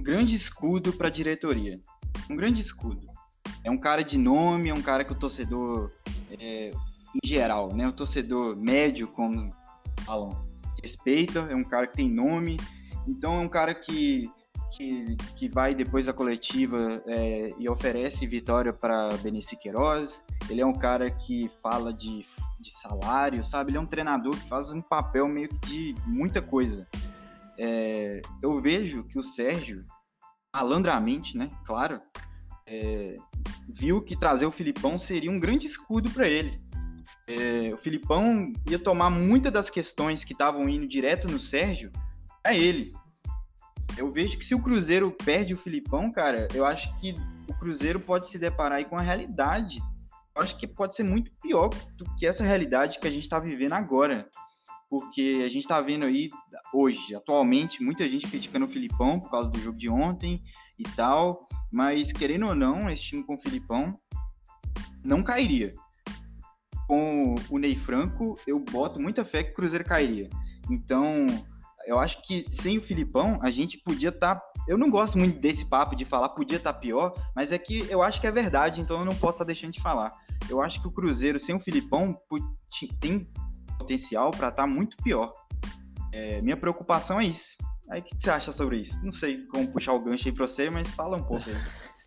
Speaker 1: um grande escudo pra diretoria. Um grande escudo. É um cara de nome, é um cara que o torcedor é, em geral, né? O torcedor médio, como falam, respeita, é um cara que tem nome, então é um cara que, que, que vai depois da coletiva é, e oferece vitória para Benício Queiroz, ele é um cara que fala de, de salário, sabe? Ele é um treinador que faz um papel meio que de muita coisa. É, eu vejo que o Sérgio, malandramente, né? Claro, é, viu que trazer o Filipão seria um grande escudo para ele. É, o Filipão ia tomar muitas das questões que estavam indo direto no Sérgio a ele. Eu vejo que se o Cruzeiro perde o Filipão, cara, eu acho que o Cruzeiro pode se deparar aí com a realidade. Acho que pode ser muito pior do que essa realidade que a gente está vivendo agora. Porque a gente está vendo aí, hoje, atualmente, muita gente criticando o Filipão por causa do jogo de ontem e tal. Mas, querendo ou não, esse time com o Filipão não cairia. Com o Ney Franco, eu boto muita fé que o Cruzeiro cairia. Então, eu acho que sem o Filipão, a gente podia estar. Tá... Eu não gosto muito desse papo de falar podia estar tá pior, mas é que eu acho que é verdade, então eu não posso estar tá deixando de falar. Eu acho que o Cruzeiro sem o Filipão tem potencial para estar tá muito pior. É, minha preocupação é isso. Aí o que você acha sobre isso? Não sei como puxar o gancho aí pra você, mas fala um pouco aí.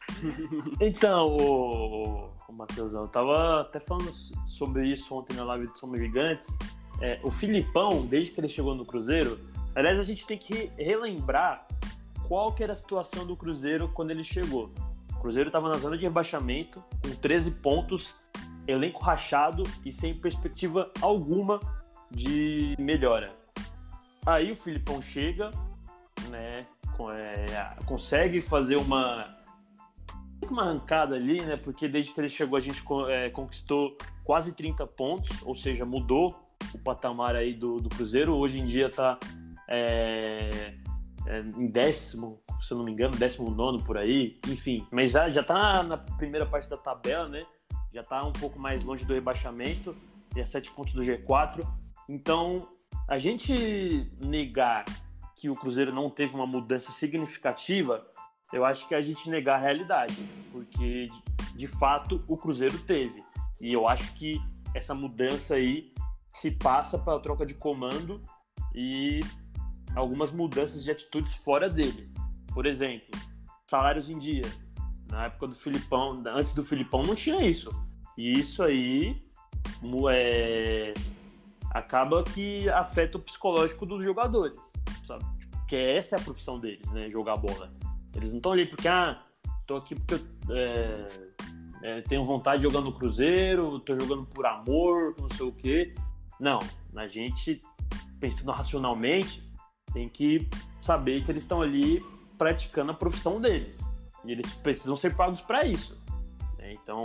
Speaker 2: então, o, o Matheusão, eu tava até falando sobre isso ontem na live de Somos Gigantes. É, o Filipão, desde que ele chegou no Cruzeiro, aliás, a gente tem que relembrar qual que era a situação do Cruzeiro quando ele chegou. O Cruzeiro estava na zona de rebaixamento, com 13 pontos, elenco rachado e sem perspectiva alguma de melhora. Aí o Filipão chega, né, é, consegue fazer uma uma arrancada ali, né? Porque desde que ele chegou a gente é, conquistou quase 30 pontos, ou seja, mudou o patamar aí do, do Cruzeiro. Hoje em dia está é, é, em décimo, se eu não me engano, décimo nono por aí, enfim. Mas já, já tá na primeira parte da tabela, né? Já tá um pouco mais longe do rebaixamento, e a sete pontos do G4. Então, a gente negar que o Cruzeiro não teve uma mudança significativa, eu acho que é a gente negar a realidade, porque de fato o Cruzeiro teve. E eu acho que essa mudança aí se passa pela troca de comando e algumas mudanças de atitudes fora dele. Por exemplo, salários em dia. Na época do Filipão, antes do Filipão não tinha isso. E isso aí é, acaba que afeta o psicológico dos jogadores, sabe? Porque essa é a profissão deles, né? Jogar bola. Eles não estão ali porque, ah, tô aqui porque eu é, é, tenho vontade de jogar no Cruzeiro, tô jogando por amor, não sei o quê. Não, a gente, pensando racionalmente, tem que saber que eles estão ali praticando a profissão deles. E eles precisam ser pagos para isso. Né? Então,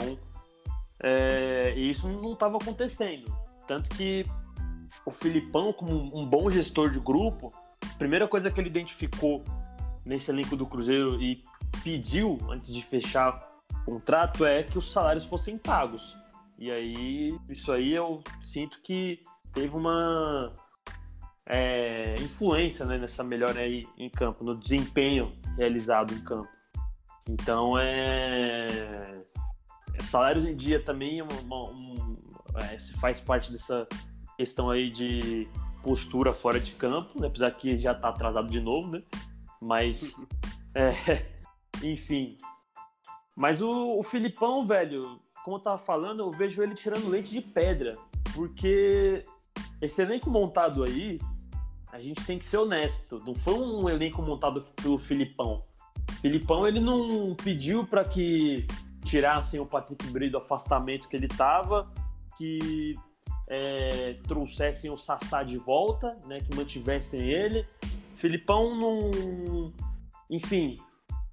Speaker 2: é, isso não estava acontecendo. Tanto que o Filipão, como um bom gestor de grupo, a primeira coisa que ele identificou nesse elenco do Cruzeiro e pediu antes de fechar o contrato é que os salários fossem pagos. E aí, isso aí eu sinto que teve uma é, influência né, nessa melhora aí em campo, no desempenho realizado em campo. Então, é, é salários em dia também é uma, um, é, faz parte dessa questão aí de postura fora de campo, né, apesar que já está atrasado de novo, né? Mas, é, enfim. Mas o, o Filipão, velho, como eu tava falando, eu vejo ele tirando leite de pedra, porque esse elenco montado aí, a gente tem que ser honesto. Não foi um elenco montado pelo Filipão. Filipão ele não pediu para que tirassem o Patrick Bray do afastamento que ele tava, que é, trouxessem o Sassá de volta, né, que mantivessem ele. Filipão não. Enfim,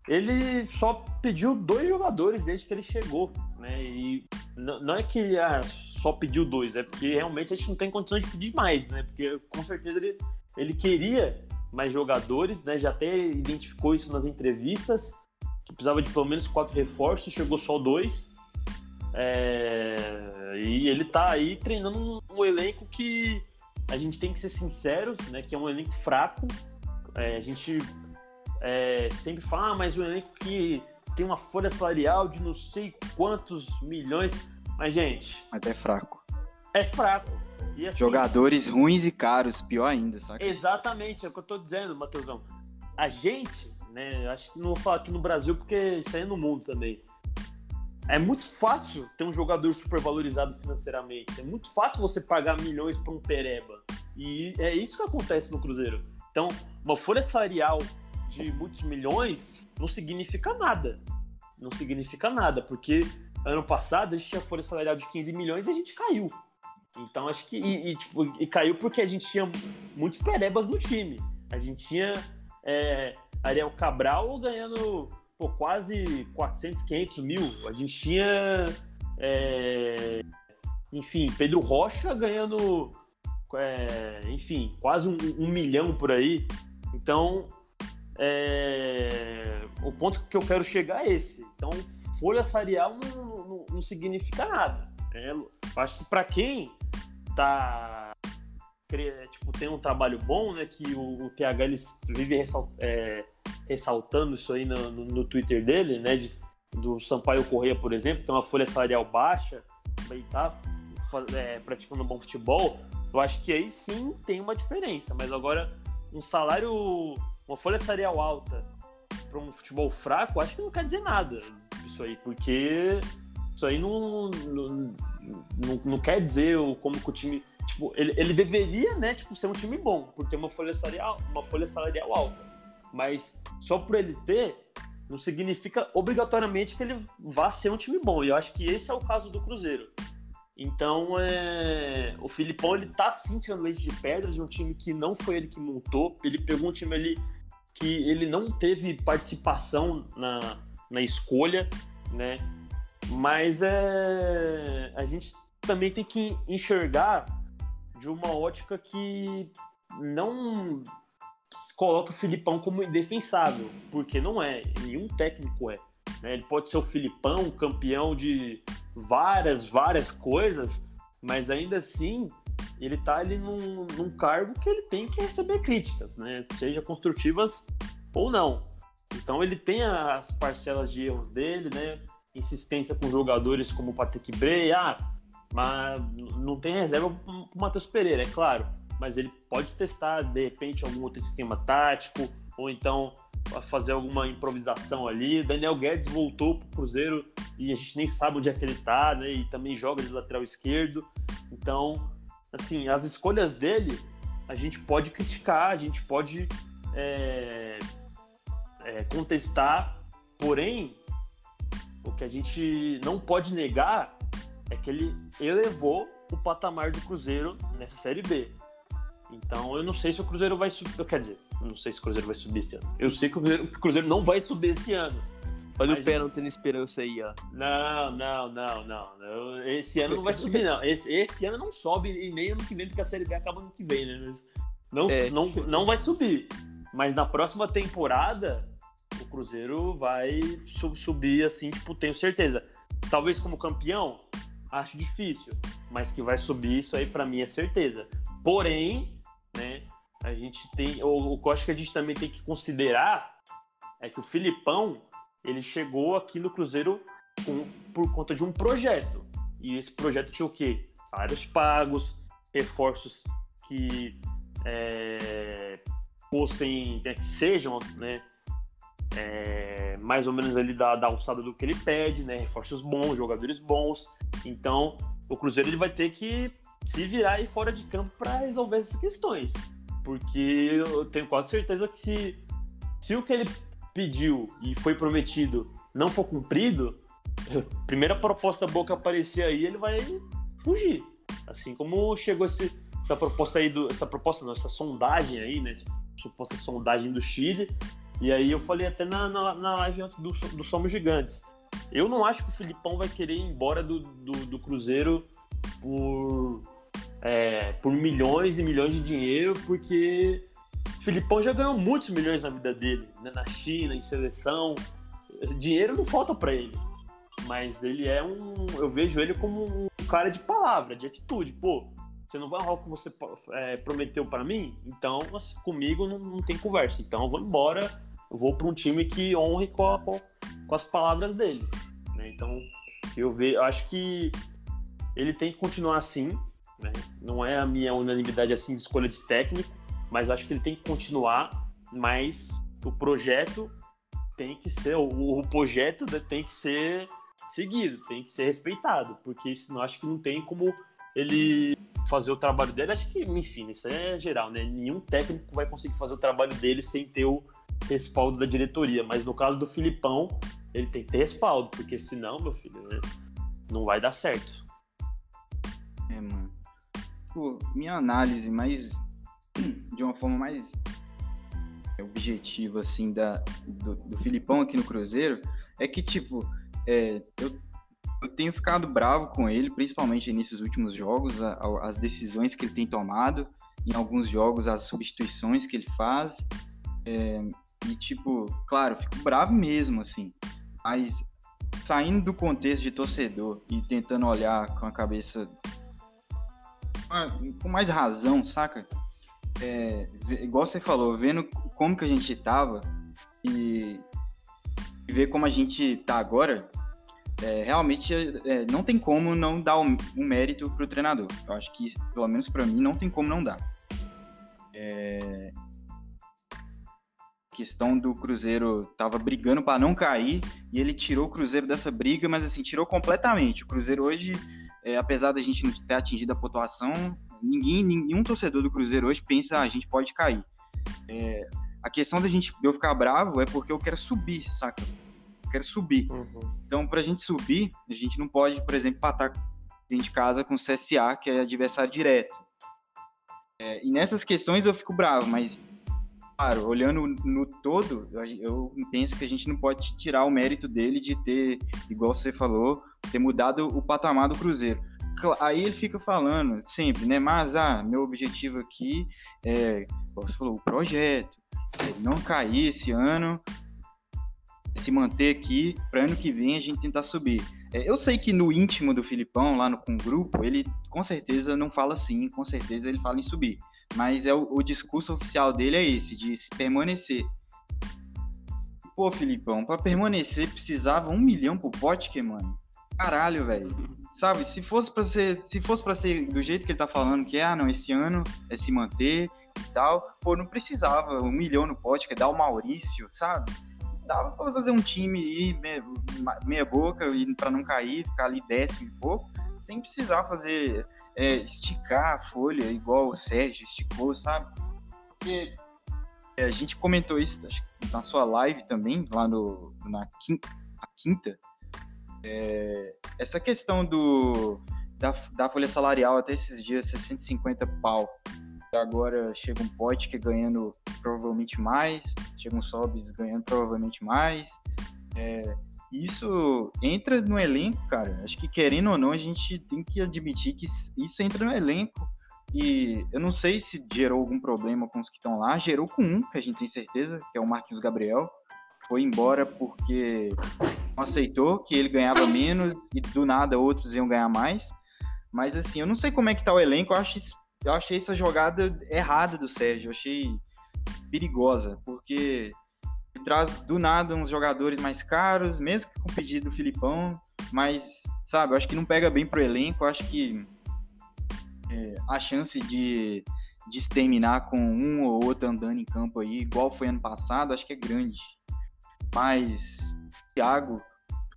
Speaker 2: ele só pediu dois jogadores desde que ele chegou. Né? E não é que ah, só pediu dois, é porque realmente a gente não tem condições de pedir mais, né? Porque com certeza ele, ele queria mais jogadores, né? Já até identificou isso nas entrevistas, que precisava de pelo menos quatro reforços, chegou só dois. É... E ele tá aí treinando um, um, elenco que a gente tem que ser sinceros, né? Que é um elenco fraco. É, a gente é, sempre fala, ah, mas um elenco que tem uma folha salarial de não sei quantos milhões. Mas, gente.
Speaker 1: Mas é fraco.
Speaker 2: É fraco.
Speaker 1: Assim, Jogadores ruins e caros, pior ainda, sabe?
Speaker 2: Exatamente, é o que eu tô dizendo, Matheusão. A gente, né? Acho que não vou falar aqui no Brasil, porque isso aí é no mundo também. É muito fácil ter um jogador super valorizado financeiramente. É muito fácil você pagar milhões para um pereba. E é isso que acontece no Cruzeiro. Então, uma folha salarial de muitos milhões não significa nada. Não significa nada, porque ano passado a gente tinha folha salarial de 15 milhões e a gente caiu. Então acho que. E, e, tipo, e caiu porque a gente tinha muitos perebas no time. A gente tinha é, Ariel Cabral ganhando pô, quase 400, 500 mil. A gente tinha. É, enfim, Pedro Rocha ganhando. É, enfim, quase um, um milhão por aí. Então, é... O ponto que eu quero chegar é esse. Então, folha salarial não, não, não significa nada. Né? Acho que para quem tá tipo tem um trabalho bom, né, que o, o TH ele vive ressalt, é, ressaltando isso aí no, no, no, Twitter dele, né, de, do Sampaio Correia, por exemplo, tem uma folha salarial baixa, também tá é, praticando bom futebol. Eu acho que aí sim tem uma diferença, mas agora um salário uma folha salarial alta para um futebol fraco, acho que não quer dizer nada isso aí, porque isso aí não, não, não, não quer dizer como que o time. Tipo, ele, ele deveria, né, tipo, ser um time bom, por ter uma folha salarial, uma folha salarial alta. Mas só por ele ter, não significa obrigatoriamente que ele vá ser um time bom. E eu acho que esse é o caso do Cruzeiro. Então, é... o Filipão, ele tá sim tirando leite de pedra de um time que não foi ele que montou. Ele pegou um time ali que ele não teve participação na, na escolha, né? Mas é... a gente também tem que enxergar de uma ótica que não coloca o Filipão como indefensável, porque não é, nenhum técnico é. Né? Ele pode ser o Filipão, campeão de várias, várias coisas, mas ainda assim ele está ali num, num, cargo que ele tem que receber críticas, né? Seja construtivas ou não. Então ele tem as parcelas de erros dele, né? Insistência com jogadores como o Patrick Bray, ah, mas não tem reserva para o Matheus Pereira, é claro mas ele pode testar de repente algum outro sistema tático ou então fazer alguma improvisação ali. Daniel Guedes voltou para o Cruzeiro e a gente nem sabe onde é que ele está, né? E também joga de lateral esquerdo. Então, assim, as escolhas dele a gente pode criticar, a gente pode é, é, contestar, porém, o que a gente não pode negar é que ele elevou o patamar do Cruzeiro nessa Série B. Então eu não sei se o Cruzeiro vai subir. Quer dizer, não sei se o Cruzeiro vai subir esse ano. Eu sei que o Cruzeiro, o Cruzeiro não vai subir esse ano.
Speaker 3: Olha mas... o pé não tendo esperança aí, ó.
Speaker 2: Não, não, não, não. Esse ano não vai subir, não. Esse, esse ano não sobe e nem ano que vem, porque a Série B acaba ano que vem, né? Mas não, é. não, não vai subir. Mas na próxima temporada, o Cruzeiro vai subir, assim, tipo, tenho certeza. Talvez como campeão, acho difícil. Mas que vai subir, isso aí para mim é certeza. Porém, né? A gente tem, o, o que eu acho que a gente também tem que considerar é que o Filipão ele chegou aqui no Cruzeiro com, por conta de um projeto. E esse projeto tinha o quê? Salários pagos, reforços que é, fossem, né, que sejam, né? É, mais ou menos ali da, da alçada do que ele pede, né? Reforços bons, jogadores bons. Então, o Cruzeiro ele vai ter que se virar aí fora de campo para resolver essas questões. Porque eu tenho quase certeza que se, se o que ele pediu e foi prometido não for cumprido, primeira proposta boa que aparecer aí, ele vai fugir. Assim como chegou esse, essa proposta aí, do, essa proposta não, essa sondagem aí, né? Essa suposta sondagem do Chile. E aí eu falei até na, na, na live antes do, do Somos Gigantes. Eu não acho que o Filipão vai querer ir embora do, do, do Cruzeiro por, é, por milhões e milhões de dinheiro, porque o Filipão já ganhou muitos milhões na vida dele, né? na China, em seleção. Dinheiro não falta para ele, mas ele é um. Eu vejo ele como um cara de palavra, de atitude. Pô, você não vai honrar o que você é, prometeu para mim? Então, assim, comigo não, não, tem conversa. Então, eu vou embora, eu vou para um time que honre com, a, com as palavras deles. Né? Então, eu vejo, acho que ele tem que continuar assim, né? Não é a minha unanimidade assim de escolha de técnico, mas acho que ele tem que continuar, mas o projeto tem que ser, o, o projeto tem que ser seguido, tem que ser respeitado, porque senão acho que não tem como ele fazer o trabalho dele. Acho que, enfim, isso é geral, né? Nenhum técnico vai conseguir fazer o trabalho dele sem ter o respaldo da diretoria, mas no caso do Filipão, ele tem que ter respaldo, porque senão, meu filho, né? não vai dar certo.
Speaker 1: É, mano. Pô, minha análise mais. de uma forma mais objetiva, assim, da, do, do Filipão aqui no Cruzeiro, é que, tipo, é, eu, eu tenho ficado bravo com ele, principalmente nesses últimos jogos, a, a, as decisões que ele tem tomado, em alguns jogos, as substituições que ele faz. É, e, tipo, claro, fico bravo mesmo, assim. Mas saindo do contexto de torcedor e tentando olhar com a cabeça com mais razão, saca? É, igual você falou, vendo como que a gente tava e, e ver como a gente tá agora, é, realmente é, não tem como não dar um, um mérito pro treinador. Eu acho que, pelo menos para mim, não tem como não dar. É... questão do Cruzeiro tava brigando para não cair e ele tirou o Cruzeiro dessa briga, mas assim, tirou completamente. O Cruzeiro hoje, é, apesar da gente não ter atingido a pontuação, ninguém, nenhum torcedor do Cruzeiro hoje pensa ah, a gente pode cair. É, a questão da gente eu ficar bravo é porque eu quero subir, saca? Eu quero subir. Uhum. Então, pra gente subir, a gente não pode, por exemplo, patar dentro de casa com o CSA, que é adversário direto. É, e nessas questões eu fico bravo, mas claro, olhando no todo, eu penso que a gente não pode tirar o mérito dele de ter, igual você falou, ter mudado o patamar do Cruzeiro. Aí ele fica falando sempre, né? Mas, ah, meu objetivo aqui é, você falou, o projeto, é não cair esse ano, se manter aqui, para ano que vem a gente tentar subir. É, eu sei que no íntimo do Filipão, lá no, com o grupo, ele com certeza não fala assim, com certeza ele fala em subir mas é o, o discurso oficial dele é esse, de se permanecer. Pô, Filipão, pra permanecer precisava um milhão pro Potker, mano. Caralho, velho. Sabe, se fosse para ser, se fosse para ser do jeito que ele tá falando, que é, ah, não, esse ano é se manter e tal, pô, não precisava um milhão no Potker, dar o Maurício, sabe? Dava pra fazer um time aí, meia, meia boca, para não cair, ficar ali décimo e pouco, sem precisar fazer é, esticar a folha igual o Sérgio esticou, sabe? Porque é, a gente comentou isso acho, na sua live também, lá no, na quinta. quinta é, essa questão do, da, da folha salarial até esses dias, 650 pau. Agora chega um pote que ganhando provavelmente mais, chega um Sobs ganhando provavelmente mais. É, isso entra no elenco, cara. Acho que querendo ou não, a gente tem que admitir que isso entra no elenco. E eu não sei se gerou algum problema com os que estão lá. Gerou com um, que a gente tem certeza, que é o Marquinhos Gabriel. Foi embora porque não aceitou que ele ganhava menos e do nada outros iam ganhar mais. Mas assim, eu não sei como é que tá o elenco. Eu, eu achei essa jogada errada do Sérgio. Eu achei perigosa, porque traz do nada uns jogadores mais caros, mesmo que com pedido do Filipão, mas, sabe, eu acho que não pega bem pro elenco, acho que é, a chance de, de terminar com um ou outro andando em campo aí, igual foi ano passado, acho que é grande. Mas, Thiago,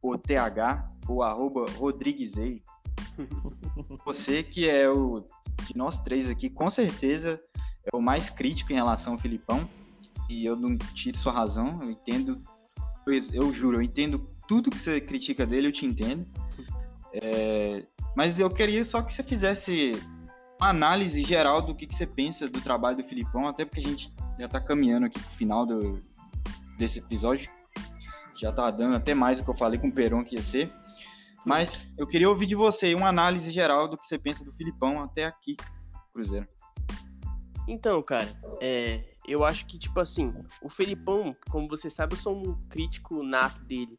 Speaker 1: o TH, ou arroba Rodriguezei, você que é o de nós três aqui, com certeza é o mais crítico em relação ao Filipão e eu não tiro sua razão, eu entendo, eu juro, eu entendo tudo que você critica dele, eu te entendo. É, mas eu queria só que você fizesse uma análise geral do que, que você pensa do trabalho do Filipão, até porque a gente já está caminhando aqui pro final do, desse episódio. Já tá dando até mais do que eu falei com o Peron que ia ser. Mas eu queria ouvir de você uma análise geral do que você pensa do Filipão até aqui, Cruzeiro.
Speaker 3: Então, cara, é, eu acho que, tipo assim, o Felipão, como você sabe, eu sou um crítico nato dele.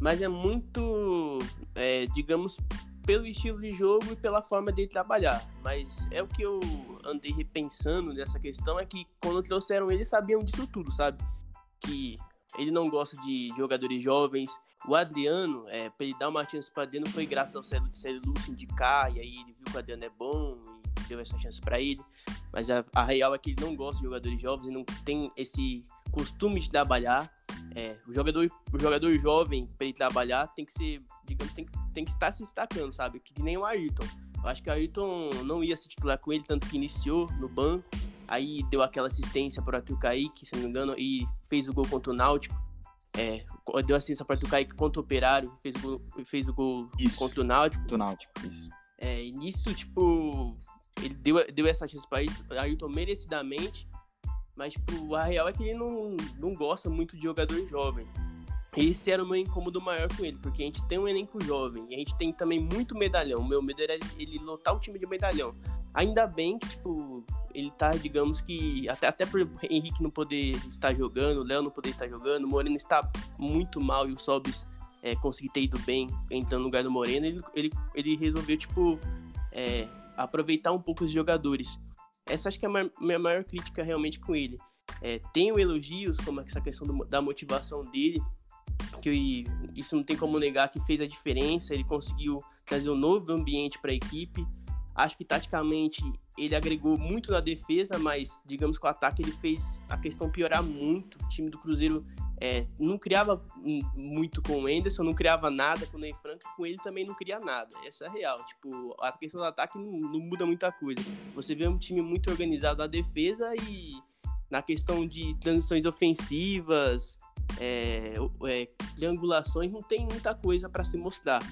Speaker 3: Mas é muito, é, digamos, pelo estilo de jogo e pela forma dele trabalhar. Mas é o que eu andei repensando nessa questão, é que quando trouxeram ele, sabiam disso tudo, sabe? Que ele não gosta de jogadores jovens. O Adriano, é, pra ele dar uma chance pra Adriano, foi graças ao Célio, Célio Lúcio indicar, e aí ele viu que o Adriano é bom deu essa chance para ele. Mas a, a, real é que ele não gosta de jogadores jovens e não tem esse costume de trabalhar. É, o, jogador, o jogador jovem, para ele trabalhar, tem que ser, digamos, tem, tem que estar se destacando, sabe? Que nem o Ayrton. Eu acho que o Ayrton não ia se titular com ele, tanto que iniciou no banco. Aí deu aquela assistência para o Arthur Kaique, se não me engano, e fez o gol contra o Náutico. É, deu assistência para o Arthur Kaique contra o Operário, fez o gol, fez o gol contra o Náutico.
Speaker 1: Do Náutico, isso.
Speaker 3: É, nisso, tipo, ele deu, deu essa chance para Ayrton merecidamente, mas tipo, a real é que ele não, não gosta muito de jogador jovem. Esse era o meu incômodo maior com ele, porque a gente tem um elenco jovem e a gente tem também muito medalhão. O meu medo era ele lotar o time de medalhão. Ainda bem que, tipo, ele tá, digamos que, até, até por Henrique não poder estar jogando, Léo não poder estar jogando, o Moreno está muito mal e o Sobis é, conseguir ter ido bem entrando no lugar do Moreno, ele, ele, ele resolveu, tipo, é, aproveitar um pouco os jogadores. Essa acho que é a minha maior crítica realmente com ele. É, tenho elogios, como essa questão do, da motivação dele, que isso não tem como negar que fez a diferença. Ele conseguiu trazer um novo ambiente para a equipe. Acho que taticamente ele agregou muito na defesa, mas digamos que o ataque ele fez a questão piorar muito. O time do Cruzeiro é, não criava muito com o Enderson, não criava nada com o Ney Franco, com ele também não cria nada. Essa é a real. Tipo, a questão do ataque não, não muda muita coisa. Você vê um time muito organizado na defesa e na questão de transições ofensivas, é, é, triangulações, não tem muita coisa para se mostrar.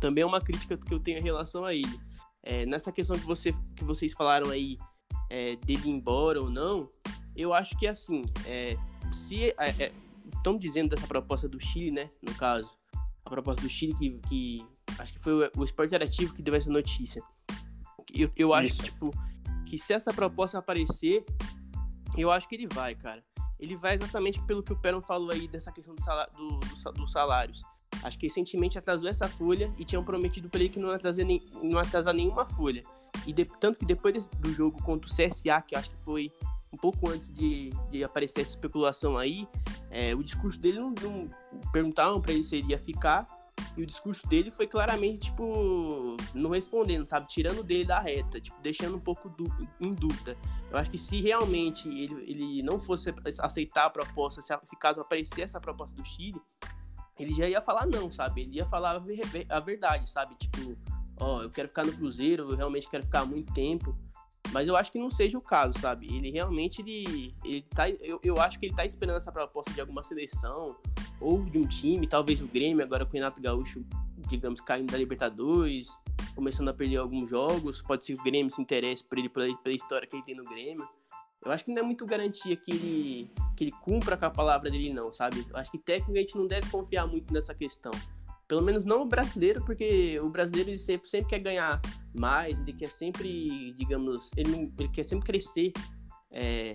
Speaker 3: Também é uma crítica que eu tenho em relação a ele. É, nessa questão que, você, que vocês falaram aí é, dele ir embora ou não, eu acho que assim, é, se é, estão dizendo dessa proposta do Chile, né? No caso, a proposta do Chile que, que acho que foi o, o Esporte Interativo que deu essa notícia. Eu, eu acho tipo que se essa proposta aparecer, eu acho que ele vai, cara. Ele vai exatamente pelo que o Peron falou aí dessa questão do salário, do, do, dos salários. Acho que recentemente atrasou essa folha e tinham prometido para ele que não atrasar, nem, não atrasar nenhuma folha. E de, tanto que depois do jogo contra o CSA, que acho que foi um pouco antes de, de aparecer essa especulação aí, é, o discurso dele não, não perguntavam para ele se ele ia ficar e o discurso dele foi claramente tipo não respondendo, sabe, tirando dele da reta, tipo deixando um pouco du em dúvida. Eu acho que se realmente ele, ele não fosse aceitar a proposta, se, se caso aparecer essa proposta do Chile, ele já ia falar não, sabe? Ele ia falar a verdade, sabe? Tipo, ó, eu quero ficar no Cruzeiro, eu realmente quero ficar muito tempo. Mas eu acho que não seja o caso, sabe? Ele realmente, ele, ele tá, eu, eu acho que ele tá esperando essa proposta de alguma seleção ou de um time, talvez o Grêmio, agora com o Renato Gaúcho, digamos, caindo da Libertadores, começando a perder alguns jogos. Pode ser que o Grêmio se interesse por ele, pela, pela história que ele tem no Grêmio. Eu acho que não é muito garantia que ele, que ele cumpra com a palavra dele, não, sabe? Eu acho que tecnicamente não deve confiar muito nessa questão. Pelo menos não o brasileiro, porque o brasileiro ele sempre, sempre quer ganhar mais, ele quer sempre, digamos, ele, ele quer sempre crescer é,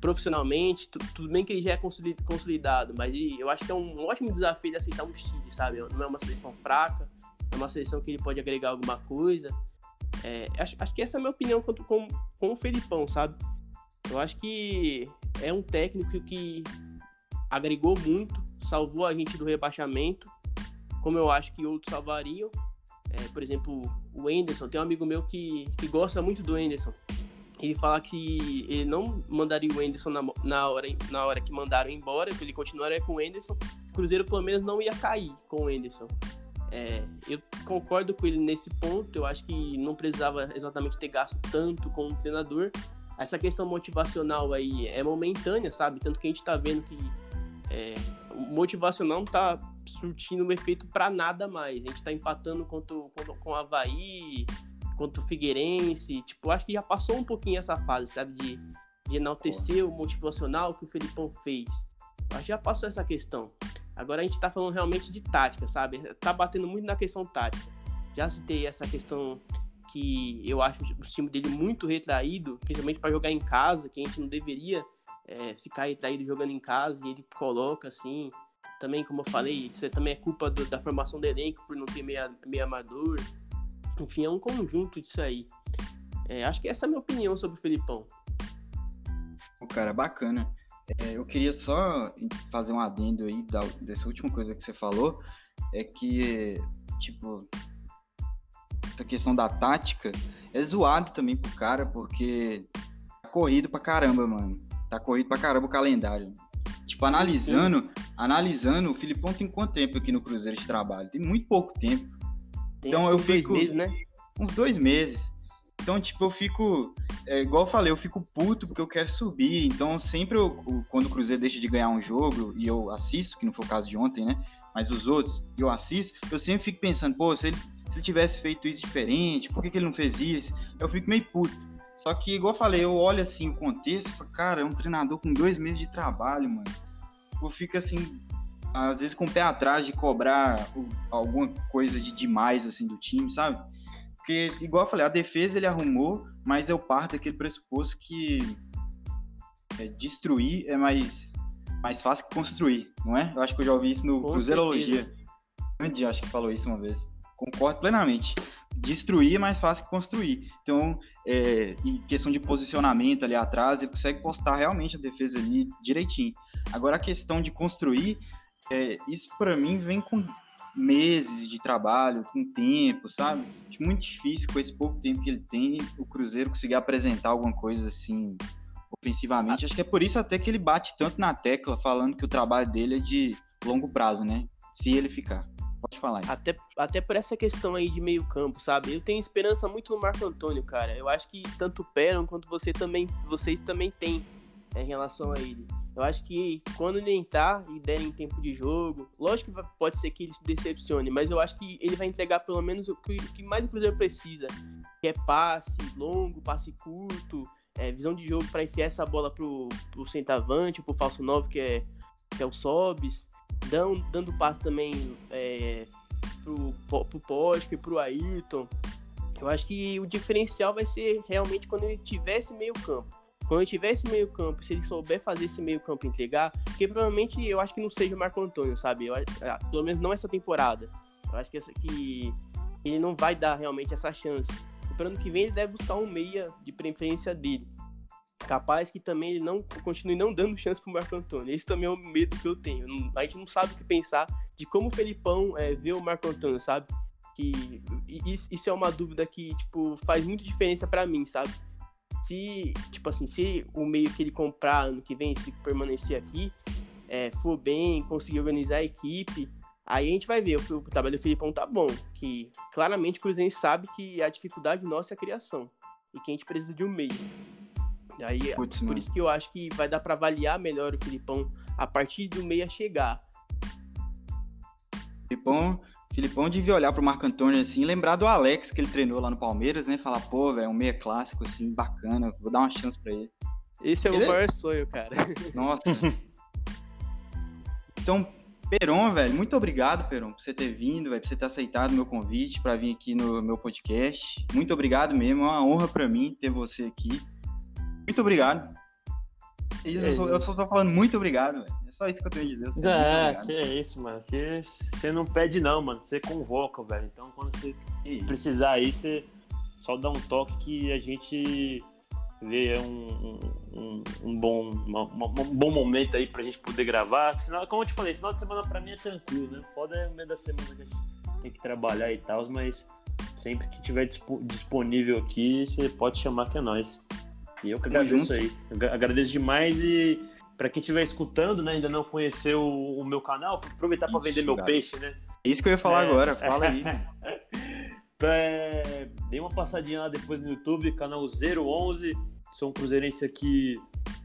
Speaker 3: profissionalmente. Tudo, bem que ele já é consolidado, mas ele, eu acho que é um ótimo desafio de aceitar um Chile, sabe? Não é uma seleção fraca, é uma seleção que ele pode agregar alguma coisa. É, acho, acho que essa é a minha opinião com, com, com o Felipão, sabe? Eu acho que é um técnico que agregou muito, salvou a gente do rebaixamento como eu acho que outros salvariam. É, por exemplo, o Anderson, tem um amigo meu que, que gosta muito do Anderson. Ele fala que ele não mandaria o Anderson na, na, hora, na hora que mandaram embora, que ele continuaria com o Anderson. O Cruzeiro pelo menos não ia cair com o Anderson. É, eu concordo com ele nesse ponto. Eu acho que não precisava exatamente ter gasto tanto com o treinador. Essa questão motivacional aí é momentânea, sabe? Tanto que a gente tá vendo que é, motivacional não tá surtindo um efeito para nada mais. A gente tá empatando contra, contra, com o Havaí, contra o Figueirense. Tipo, acho que já passou um pouquinho essa fase, sabe? De, de enaltecer Pô. o motivacional que o Felipão fez. Acho que já passou essa questão. Agora a gente tá falando realmente de tática, sabe? Tá batendo muito na questão tática. Já citei essa questão que eu acho o time dele muito retraído, principalmente para jogar em casa, que a gente não deveria é, ficar retraído jogando em casa e ele coloca assim também, como eu falei, isso é, também é culpa do, da formação do elenco por não ter meio, meio amador. Enfim, é um conjunto disso aí. É, acho que essa é a minha opinião sobre o Felipão.
Speaker 1: O cara, bacana. É, eu queria só fazer um adendo aí da, dessa última coisa que você falou. É que, tipo, essa questão da tática é zoado também pro cara, porque tá corrido pra caramba, mano. Tá corrido pra caramba o calendário. Tipo, analisando, Sim. analisando, o Filipão tem quanto tempo aqui no Cruzeiro de trabalho? Tem muito pouco tempo.
Speaker 3: Tem então eu fico. Dois meses, né?
Speaker 1: Uns dois meses. Então, tipo, eu fico. É, igual eu falei, eu fico puto porque eu quero subir. Então, sempre eu, quando o Cruzeiro deixa de ganhar um jogo e eu assisto, que não foi o caso de ontem, né? Mas os outros, eu assisto, eu sempre fico pensando, pô, se ele, se ele tivesse feito isso diferente, por que, que ele não fez isso? Eu fico meio puto. Só que, igual eu falei, eu olho assim o contexto e falo, cara, é um treinador com dois meses de trabalho, mano. Eu fico assim, às vezes com o pé atrás de cobrar alguma coisa de demais, assim, do time, sabe? Porque, igual eu falei, a defesa ele arrumou, mas eu parto daquele pressuposto que é, destruir é mais, mais fácil que construir, não é? Eu acho que eu já ouvi isso no Cruzeirologia. Andy acho que falou isso uma vez. Concordo plenamente. Destruir é mais fácil que construir. Então, é, em questão de posicionamento ali atrás, ele consegue postar realmente a defesa ali direitinho. Agora, a questão de construir, É, isso para mim vem com meses de trabalho, com tempo, sabe? Muito difícil com esse pouco tempo que ele tem o Cruzeiro conseguir apresentar alguma coisa assim ofensivamente. Acho que é por isso até que ele bate tanto na tecla falando que o trabalho dele é de longo prazo, né? Se ele ficar. Pode falar.
Speaker 3: Até, até por essa questão aí de meio campo, sabe? Eu tenho esperança muito no Marco Antônio, cara. Eu acho que tanto o Peron quanto você também, vocês também têm é, em relação a ele. Eu acho que quando ele entrar e derem tempo de jogo, lógico que pode ser que ele se decepcione, mas eu acho que ele vai entregar pelo menos o que, o que mais o Cruzeiro precisa, que é passe longo, passe curto, é, visão de jogo para enfiar essa bola pro, pro centavante, pro falso 9, que é, que é o Sobis, dando, dando passe também é, pro, pro e pro Ayrton. Eu acho que o diferencial vai ser realmente quando ele tiver esse meio campo. Quando ele tiver esse meio campo, se ele souber fazer esse meio campo entregar, porque provavelmente eu acho que não seja o Marco Antônio, sabe? Eu, ah, pelo menos não essa temporada. Eu acho que, essa, que ele não vai dar realmente essa chance. Para ano que vem ele deve buscar um meia de preferência dele. Capaz que também ele não continue não dando chance pro Marco Antônio. Esse também é o medo que eu tenho. A gente não sabe o que pensar de como o Felipão é, vê o Marco Antônio, sabe? Que isso é uma dúvida que, tipo, faz muita diferença para mim, sabe? Se, tipo assim, se o meio que ele comprar ano que vem, se permanecer aqui, é, for bem, conseguir organizar a equipe, Aí a gente vai ver, o, trabalho do Filipão tá bom, que claramente o Cruzeiro sabe que a dificuldade nossa é a criação e que a gente precisa de um meio. Aí, Putz, por isso que eu acho que vai dar para avaliar melhor o Filipão a partir do meia chegar.
Speaker 1: Filipão, Filipão devia olhar pro Marco Antônio assim, lembrar do Alex que ele treinou lá no Palmeiras, né? Falar, pô, velho, é um meia clássico assim, bacana, vou dar uma chance para ele.
Speaker 3: Esse é ele o maior sonho, cara.
Speaker 1: Nossa. então, Peron, velho, muito obrigado, Peron, por você ter vindo, velho, por você ter aceitado o meu convite para vir aqui no meu podcast. Muito obrigado mesmo, é uma honra para mim ter você aqui. Muito obrigado. Isso, é, eu, só, eu, só, tô falando muito obrigado, velho. É só isso que eu tenho a dizer.
Speaker 2: É, que é isso, mano. Que você não pede não, mano. Você convoca, velho. Então quando você precisar aí, você só dá um toque que a gente ver um, um, um bom, uma, uma, um bom momento aí pra gente poder gravar. Final, como eu te falei, final de semana pra mim é tranquilo, né? Foda é o meio da semana que a gente tem que trabalhar e tal, mas sempre que tiver disponível aqui, você pode chamar que é nós. E eu que agradeço aí. Eu agradeço demais e para quem estiver escutando, né, ainda não conheceu o, meu canal, aproveitar para vender meu peixe, né?
Speaker 1: É isso que eu ia falar é... agora, fala aí.
Speaker 2: É, dei uma passadinha lá depois no YouTube, canal 011. Sou um cruzeirense aqui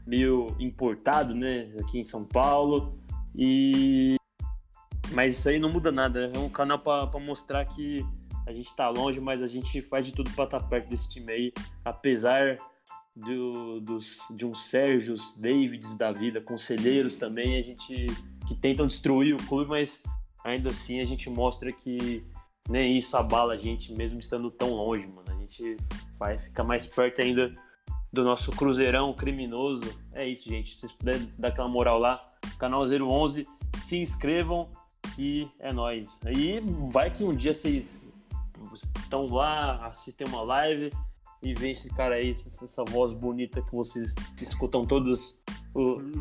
Speaker 2: meio importado, né? Aqui em São Paulo. E mas isso aí não muda nada. É um canal para mostrar que a gente está longe, mas a gente faz de tudo para estar tá perto desse time aí, apesar do, dos, de uns Sérgios, Davids da vida, conselheiros também, a gente que tentam destruir o clube, mas ainda assim a gente mostra que nem isso abala a gente, mesmo estando tão longe, mano. A gente vai ficar mais perto ainda do nosso Cruzeirão criminoso. É isso, gente. Se vocês puderem dar aquela moral lá, canal 011, se inscrevam e é nós. E vai que um dia vocês estão lá, assistem uma live e veem esse cara aí, essa, voz bonita que vocês escutam todos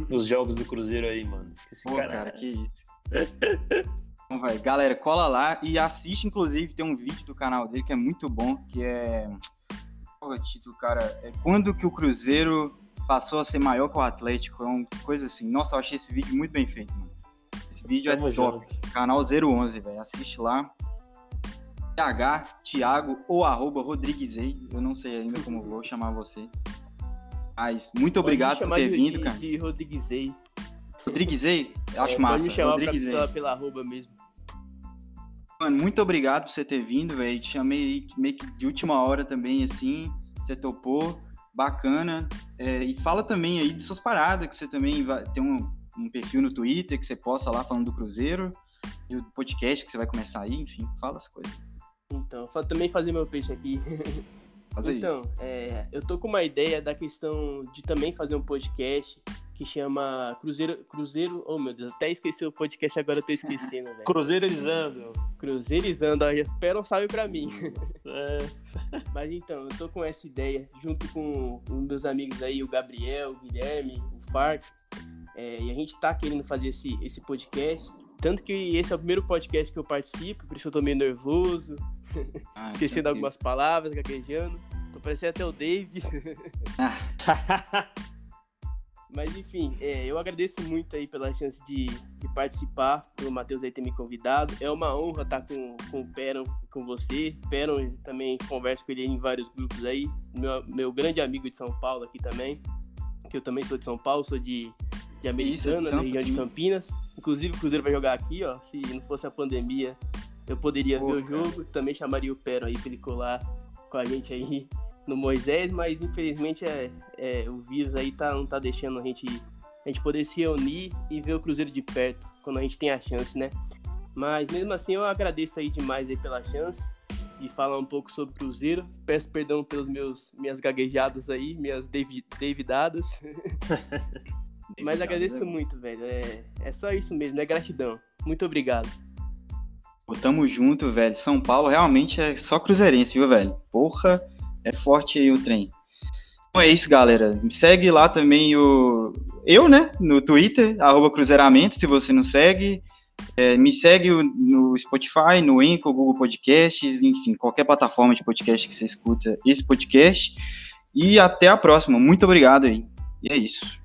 Speaker 2: os jogos do Cruzeiro aí, mano.
Speaker 1: Esse Pô, cara, cara que isso. Então vai, galera, cola lá e assiste, inclusive, tem um vídeo do canal dele que é muito bom, que é. Qual é o título, cara? É quando que o Cruzeiro passou a ser maior que o Atlético, é uma coisa assim. Nossa, eu achei esse vídeo muito bem feito, mano. Esse vídeo é Tamo é top. Junto. Canal 011, velho. Assiste lá. TH, Thiago ou arroba Rodriguezei. Eu não sei ainda como vou chamar você. Mas muito obrigado por ter vindo,
Speaker 3: de,
Speaker 1: cara.
Speaker 3: De Rodriguezei.
Speaker 1: Rodriguezei? Acho é, massa.
Speaker 3: Pode me chamar Rodriguezei. Pela, pela arroba mesmo.
Speaker 1: Mano, muito obrigado por você ter vindo, velho. Te chamei meio que de última hora também, assim. Você topou. Bacana. É, e fala também aí de suas paradas, que você também vai ter um, um perfil no Twitter que você posta lá falando do Cruzeiro. E o podcast que você vai começar aí, enfim, fala as coisas.
Speaker 3: Então, também fazer meu peixe aqui. Então, é, eu tô com uma ideia da questão de também fazer um podcast que chama Cruzeiro. Cruzeiro. Oh meu Deus, até esqueci o podcast, agora eu tô esquecendo, velho.
Speaker 2: Cruzeirizando.
Speaker 3: Cruzeirizando, ó, espera não sabe pra mim. É. Mas então, eu tô com essa ideia, junto com um dos amigos aí, o Gabriel, o Guilherme, o Farc. É, e a gente tá querendo fazer esse, esse podcast. Tanto que esse é o primeiro podcast que eu participo, por isso eu tô meio nervoso, ah, esquecendo algumas palavras, gaguejando. Tô parecendo até o David. Ah. Mas enfim, é, eu agradeço muito aí pela chance de, de participar, pelo Matheus aí ter me convidado. É uma honra estar com, com o Peron e com você. Peron também converso com ele em vários grupos aí. Meu, meu grande amigo de São Paulo aqui também, que eu também sou de São Paulo, sou de, de Americana, Isso, na região de Campinas. Inclusive o Cruzeiro vai jogar aqui, ó. Se não fosse a pandemia, eu poderia Pô, ver o jogo. Também chamaria o Peron aí pra ele colar com a gente aí no Moisés, mas infelizmente é, é, o vírus aí tá, não tá deixando a gente, a gente poder se reunir e ver o Cruzeiro de perto, quando a gente tem a chance, né? Mas mesmo assim eu agradeço aí demais aí pela chance de falar um pouco sobre o Cruzeiro. Peço perdão pelos meus minhas gaguejadas aí, minhas Davidadas. Mas agradeço muito, velho. É, é só isso mesmo, é gratidão. Muito obrigado.
Speaker 1: Pô, tamo junto, velho. São Paulo realmente é só cruzeirense, viu, velho? Porra, é forte aí o trem. Então é isso, galera. Me segue lá também o. Eu, né? No Twitter, arroba Cruzeiramento, se você não segue. É, me segue no Spotify, no Enco, Google Podcasts, enfim, qualquer plataforma de podcast que você escuta esse podcast. E até a próxima. Muito obrigado aí. E é isso.